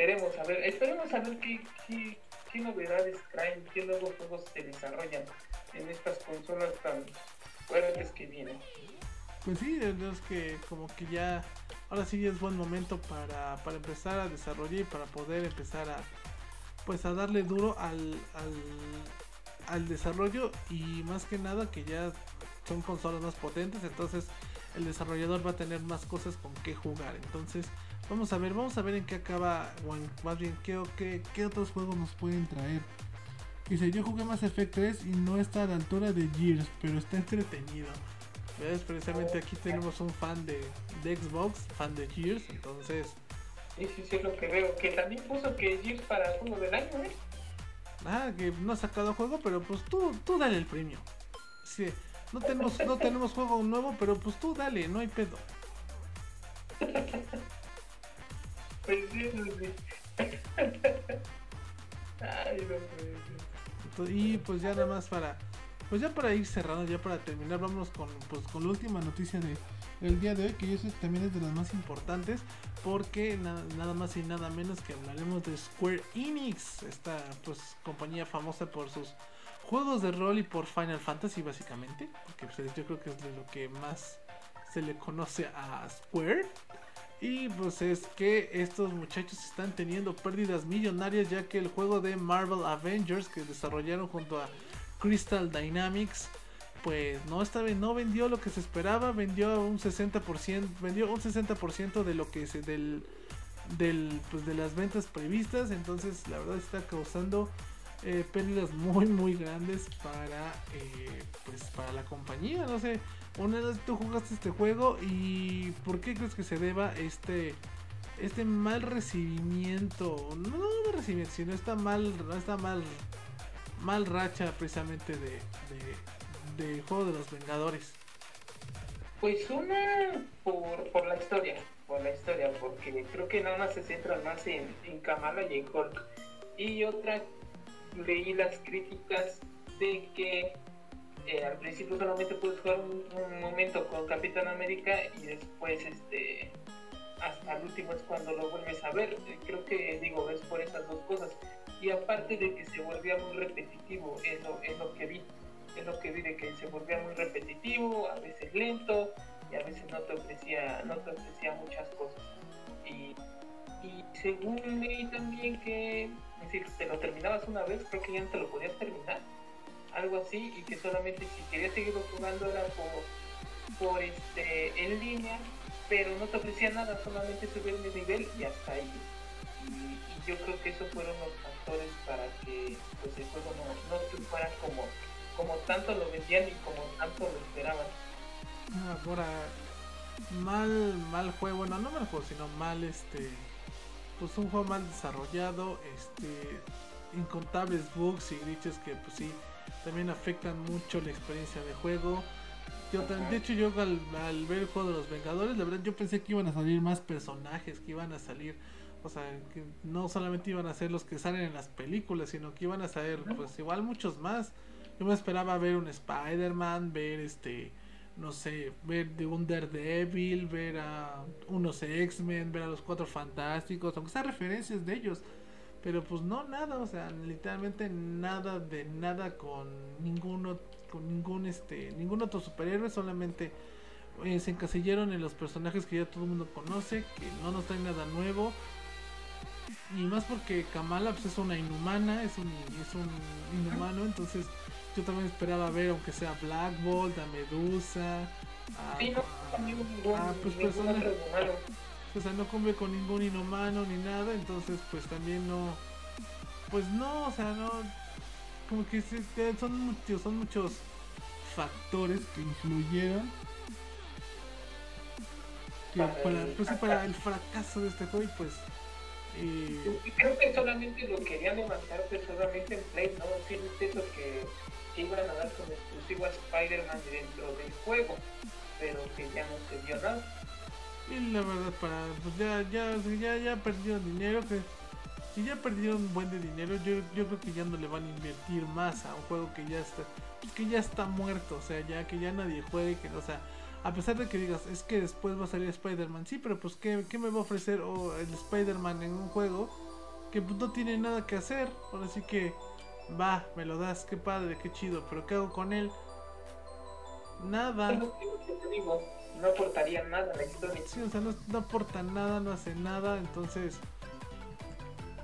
esperemos a ver, esperemos a qué, qué qué novedades traen, qué nuevos juegos se desarrollan en estas consolas tan fuertes que vienen. Pues sí, es que como que ya, ahora sí es buen momento para, para empezar a desarrollar y para poder empezar a, pues a darle duro al, al, al desarrollo y más que nada que ya son consolas más potentes, entonces el desarrollador va a tener más cosas con qué jugar. Entonces, Vamos a ver, vamos a ver en qué acaba, o más bien qué, qué, qué otros juegos nos pueden traer. Dice, yo jugué Mass Effect 3 y no está a la altura de Gears, pero está entretenido. ¿Ves? Precisamente aquí tenemos un fan de, de Xbox, fan de Gears, entonces... Sí, sí, sí, es lo que veo. Que también puso que Gears para el juego del año, ¿eh? Ah, que no ha sacado juego, pero pues tú, tú dale el premio. Sí, no tenemos, no tenemos juego nuevo, pero pues tú dale, no hay pedo. <laughs> y pues ya nada más para pues ya para ir cerrando, ya para terminar, vamos con pues con la última noticia de el día de hoy, que yo también es de las más importantes, porque nada más y nada menos que hablaremos de Square Enix, esta pues compañía famosa por sus juegos de rol y por Final Fantasy básicamente, porque pues, yo creo que es de lo que más se le conoce a Square. Y pues es que estos muchachos están teniendo pérdidas millonarias ya que el juego de Marvel Avengers que desarrollaron junto a Crystal Dynamics pues no esta vez no vendió lo que se esperaba, vendió un 60%, vendió un 60% de lo que se del del pues de las ventas previstas, entonces la verdad está causando eh, pérdidas muy muy grandes para eh, pues para la compañía, no sé, una vez tú jugaste este juego y ¿por qué crees que se deba este este mal recibimiento? No, no recibimiento, sino esta mal esta mal mal racha precisamente de, de, juego de los Vengadores. Pues una por, por la historia, por la historia, porque creo que nada más se centra más en, en Kamala y en Hulk. Y otra, leí las críticas de que eh, al principio solamente puedes jugar un, momento con Capitán América y después este hasta el último es cuando lo vuelves a ver. Eh, creo que digo, es por esas dos cosas. Y aparte de que se volvía muy repetitivo, es lo, es lo que vi. Es lo que vi de que se volvía muy repetitivo, a veces lento y a veces no te ofrecía, no te ofrecía muchas cosas. Y según leí también que si te lo terminabas una vez, creo que ya no te lo podías terminar algo así, y que solamente si querías seguirlo jugando era por, por este, en línea, pero no te ofrecía nada, solamente subir de nivel y hasta ahí. Y, yo creo que esos fueron los factores para que pues, el juego no, no fuera como, como tanto lo vendían y como tanto lo esperaban. Ahora, mal, mal juego, bueno, no mal juego, sino mal este, pues un juego mal desarrollado, este, incontables bugs y glitches que pues sí, también afectan mucho la experiencia de juego. Yo, de hecho, yo al, al, ver el juego de los Vengadores, la verdad yo pensé que iban a salir más personajes, que iban a salir, o sea, que no solamente iban a ser los que salen en las películas, sino que iban a salir, pues igual muchos más. Yo me esperaba ver un Spider-Man, ver este, no sé, ver de un Daredevil, ver a unos X-Men, ver a los Cuatro Fantásticos, aunque sean referencias de ellos. Pero pues no, nada, o sea, literalmente nada de nada con ninguno, con ningún este, ningún otro superhéroe, solamente eh, se encasillaron en los personajes que ya todo el mundo conoce, que no nos traen nada nuevo. Y más porque Kamala pues, es una inhumana, es un, es un inhumano, entonces yo también esperaba ver aunque sea Black Bolt, a Medusa, a, Sí, no, ningún, ah, pues, persona- o sea, no come con ningún inhumano ni nada, entonces pues también no, pues no, o sea, no, como que son muchos, son muchos factores que influyeron que Para para, el pues, para el fracaso de este juego y pues eh, Y Creo que solamente lo querían levantar pues, solamente en Play, ¿no? Sí, es eso que, que iban a dar como exclusivo a Spider-Man dentro del juego, pero que ya no se dio nada. y la verdad para pues ya ya ya ya perdieron dinero que si ya perdieron un buen de dinero yo, yo creo que ya no le van a invertir más a un juego que ya está pues, que ya está muerto o sea ya que ya nadie juegue que o sea a pesar de que digas es que después va a salir Spider-Man sí pero pues qué, qué me va a ofrecer o el Spider-Man en un juego que pues, no tiene nada que hacer ahora sí que va me lo das qué padre qué chido pero qué hago con él nada no aportaría nada a la historia. Sí, o sea, no, no aporta nada, no hace nada, entonces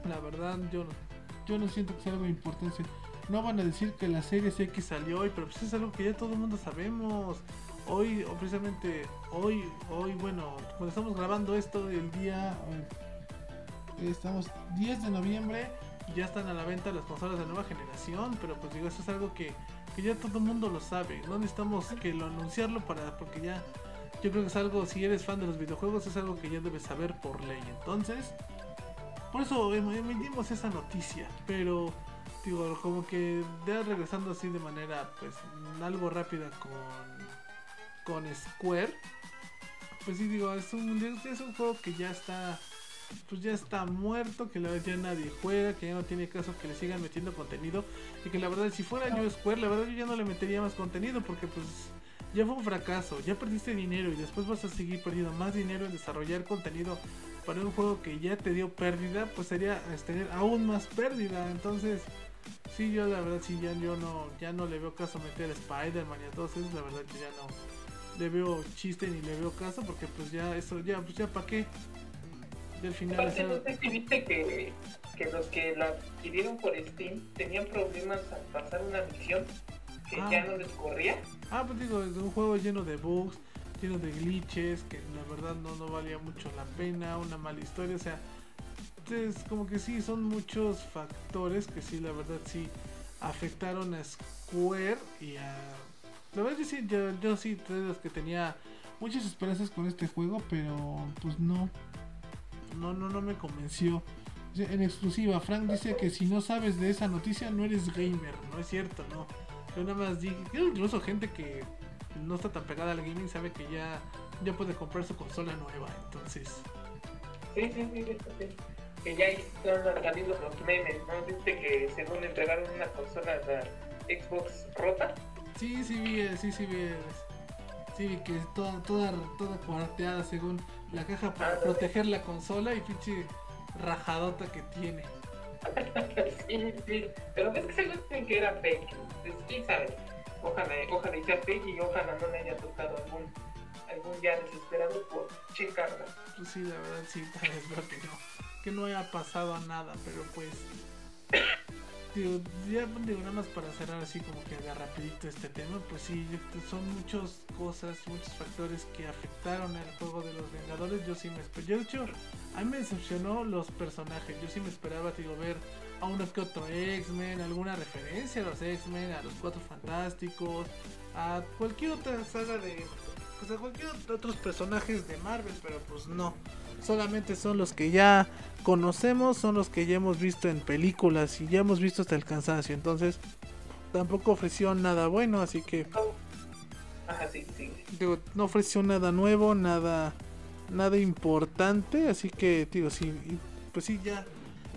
la verdad yo no, yo no siento que sea algo de importancia. No van a decir que la serie X salió hoy, pero pues es algo que ya todo el mundo sabemos. Hoy, o precisamente hoy, hoy, bueno, cuando estamos grabando esto, el día, eh, estamos 10 de noviembre, ya están a la venta las consolas de nueva generación, pero pues digo, eso es algo que, que ya todo el mundo lo sabe. No necesitamos que lo anunciarlo para, porque ya yo creo que es algo, si eres fan de los videojuegos, es algo que ya debes saber por ley. Entonces, por eso em- emitimos esa noticia. Pero, digo, como que ya regresando así de manera, pues, algo rápida con, con Square. Pues sí, digo, es un, es un juego que ya está, pues ya está muerto, que la verdad ya nadie juega, que ya no tiene caso que le sigan metiendo contenido. Y que la verdad, si fuera yo Square, la verdad yo ya no le metería más contenido, porque pues ya fue un fracaso, ya perdiste dinero y después vas a seguir perdiendo más dinero en desarrollar contenido para un juego que ya te dio pérdida, pues sería tener aún más pérdida. Entonces, sí, yo la verdad sí ya yo no ya no le veo caso meter Spider-Man y a la verdad que ya no le veo chiste ni le veo caso porque pues ya eso ya pues ya para qué. Al final Aparte, es no sé si viste que, que los que la adquirieron por Steam tenían problemas al pasar una misión que Ah. ya no les corría. Ah, pues digo, es un juego lleno de bugs, lleno de glitches, que la verdad no, no valía mucho la pena, una mala historia, o sea, es como que sí, son muchos factores que sí, la verdad sí afectaron a Square y a... La verdad yo sí, yo, yo sí, de los que tenía muchas esperanzas con este juego, pero pues no, no, no, no me convenció. En exclusiva, Frank dice que si no sabes de esa noticia no eres gamer, no es cierto, no. Yo nada más creo incluso gente que no está tan pegada al gaming sabe que ya, ya puede comprar su consola nueva, entonces. Sí, sí, sí, sí, sí. Que ya están saliendo los memes, ¿no? Viste que según entregaron una consola a la Xbox rota. Sí, sí vi, sí, sí vi. Sí vi que toda, toda, toda cuarteada según la caja para Ah, proteger la consola y pinche rajadota que tiene. <laughs> sí, sí. Pero es que se dicen que era fake. Pues, quién sabe. Ojalá, ojalá y sea fake y ojalá no le haya tocado algún, algún ya desesperado por checarla. Pues sí, la verdad sí, <laughs> tal vez que no. Que no haya pasado nada, pero pues. Ya digo, nada más para cerrar así como que de rapidito este tema, pues sí, son muchas cosas, muchos factores que afectaron al juego de los Vengadores. Yo sí me esperaba. Yo de hecho, a mí me decepcionó los personajes. Yo sí me esperaba, digo, ver a uno que otro X-Men, alguna referencia a los X-Men, a los Cuatro Fantásticos, a cualquier otra saga de. Pues a cualquier otros personajes de Marvel, pero pues no. Solamente son los que ya conocemos, son los que ya hemos visto en películas y ya hemos visto hasta el cansancio. Entonces, tampoco ofreció nada bueno, así que. Ajá, sí, sí. Digo, no ofreció nada nuevo, nada nada importante, así que digo, sí, pues sí ya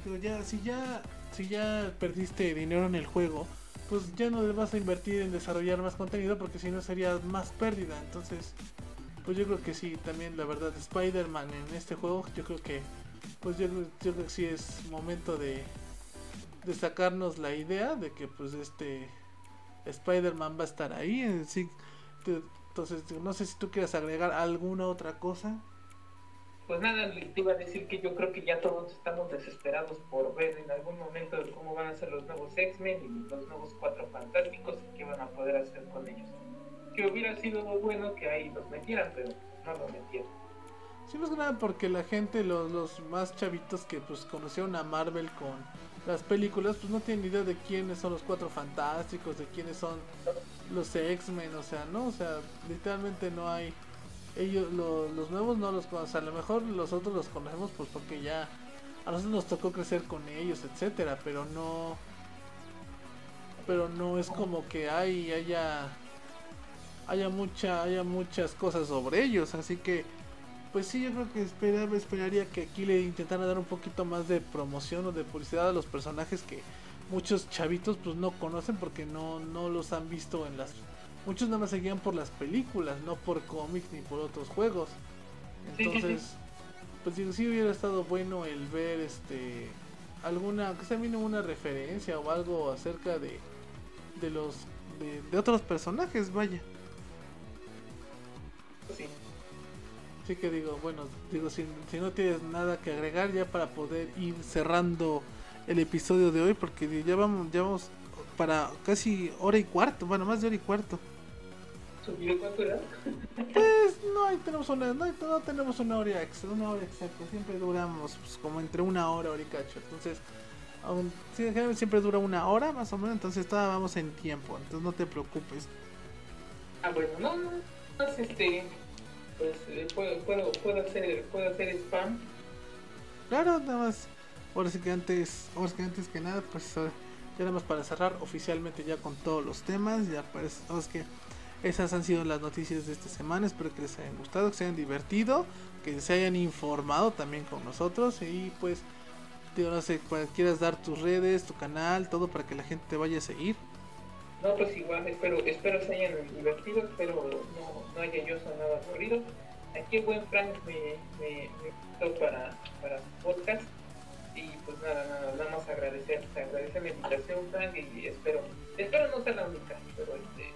digo, ya si ya si ya perdiste dinero en el juego, pues ya no le vas a invertir en desarrollar más contenido porque si no sería más pérdida. Entonces, pues yo creo que sí, también la verdad Spider-Man en este juego, yo creo que pues yo, creo que sí es momento de de sacarnos la idea de que pues este Spider-Man va a estar ahí, sí, entonces, no sé si tú quieres agregar alguna otra cosa. Pues nada, te iba a decir que yo creo que ya todos estamos desesperados por ver en algún momento cómo van a ser los nuevos X-Men y los nuevos Cuatro Fantásticos y qué van a poder hacer con ellos. Que hubiera sido muy bueno que ahí los metieran, pero no lo metieron. Sí, más que nada porque la gente, los, los más chavitos que pues conocieron a Marvel con las películas, pues no tienen idea de quiénes son los Cuatro Fantásticos, de quiénes son los X-Men, o sea, no, o sea, literalmente no hay ellos los nuevos no los conocemos, a lo mejor los otros los conocemos pues porque ya a nosotros nos tocó crecer con ellos, etcétera, pero no pero no es como que hay haya haya mucha haya muchas cosas sobre ellos, así que pues sí, yo creo que esperaba, esperaría que aquí le intentaran dar un poquito más de promoción o de publicidad a los personajes que muchos chavitos pues no conocen porque no, no los han visto en las... Muchos nada más seguían por las películas, no por cómics ni por otros juegos. Entonces, <laughs> pues digo, sí hubiera estado bueno el ver este alguna, que se vino una referencia o algo acerca de, de los de, de otros personajes, vaya. Sí. Así que digo, bueno, digo, si, si no tienes nada que agregar ya para poder ir cerrando el episodio de hoy, porque ya vamos, ya vamos para casi hora y cuarto, bueno, más de hora y cuarto. ¿Subió cuánto era? Pues no, ahí tenemos una, no, no tenemos una hora exacta, una hora exacta, siempre duramos pues, como entre una hora, hora y cacho, entonces aún, siempre dura una hora más o menos, entonces estábamos en tiempo, entonces no te preocupes. Ah, bueno, no, no, no, este, pues eh, puedo, puedo, puedo, hacer, puedo hacer spam. Claro, nada más. Ahora sí que antes, ahora que antes que nada, pues ya nada más para cerrar oficialmente ya con todos los temas. Ya parece, es que esas han sido las noticias de esta semana. Espero que les hayan gustado, que se hayan divertido, que se hayan informado también con nosotros. Y pues, tío, no sé, quieras dar tus redes, tu canal, todo para que la gente te vaya a seguir. No, pues igual, espero, espero se hayan divertido, espero no, no haya yo sonado aburrido. Aquí el buen Frank me, me, me para, para su podcast. Y pues nada, nada, nada más agradecer, agradecer la invitación, Frank, y espero, espero no ser la única, pero este,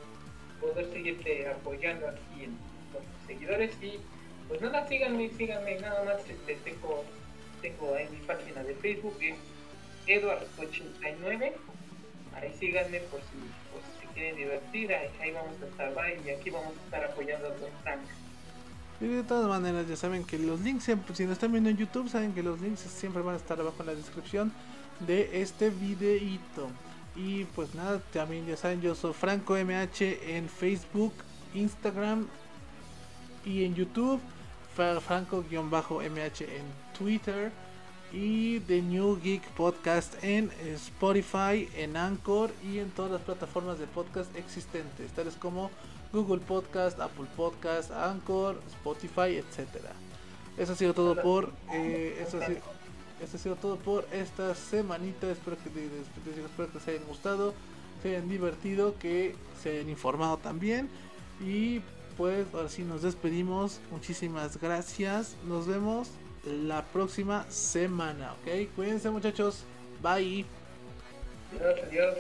poder seguirte apoyando aquí en los seguidores. Y pues nada, síganme, síganme, nada más este, tengo, tengo en mi página de Facebook, es Edward89. Ahí síganme por si quieren divertir, ahí, vamos a estar, bye, y aquí vamos a estar apoyando a Frank. Y de todas maneras, ya saben que los links, siempre, si nos están viendo en YouTube, saben que los links siempre van a estar abajo en la descripción de este videito. Y pues nada, también ya saben, yo soy Franco MH en Facebook, Instagram y en YouTube. Franco-MH en Twitter y The New Geek Podcast en Spotify, en Anchor y en todas las plataformas de podcast existentes, tales como Google Podcast, Apple Podcast, Anchor, Spotify, etcétera. Eso ha sido todo por eh, eso, ha sido, eso ha sido todo por esta semanita. Espero que, espero que les hayan gustado, se hayan divertido, que se hayan informado también y pues ahora sí nos despedimos. Muchísimas gracias. Nos vemos la próxima semana, ¿ok? Cuídense muchachos, bye. Adiós.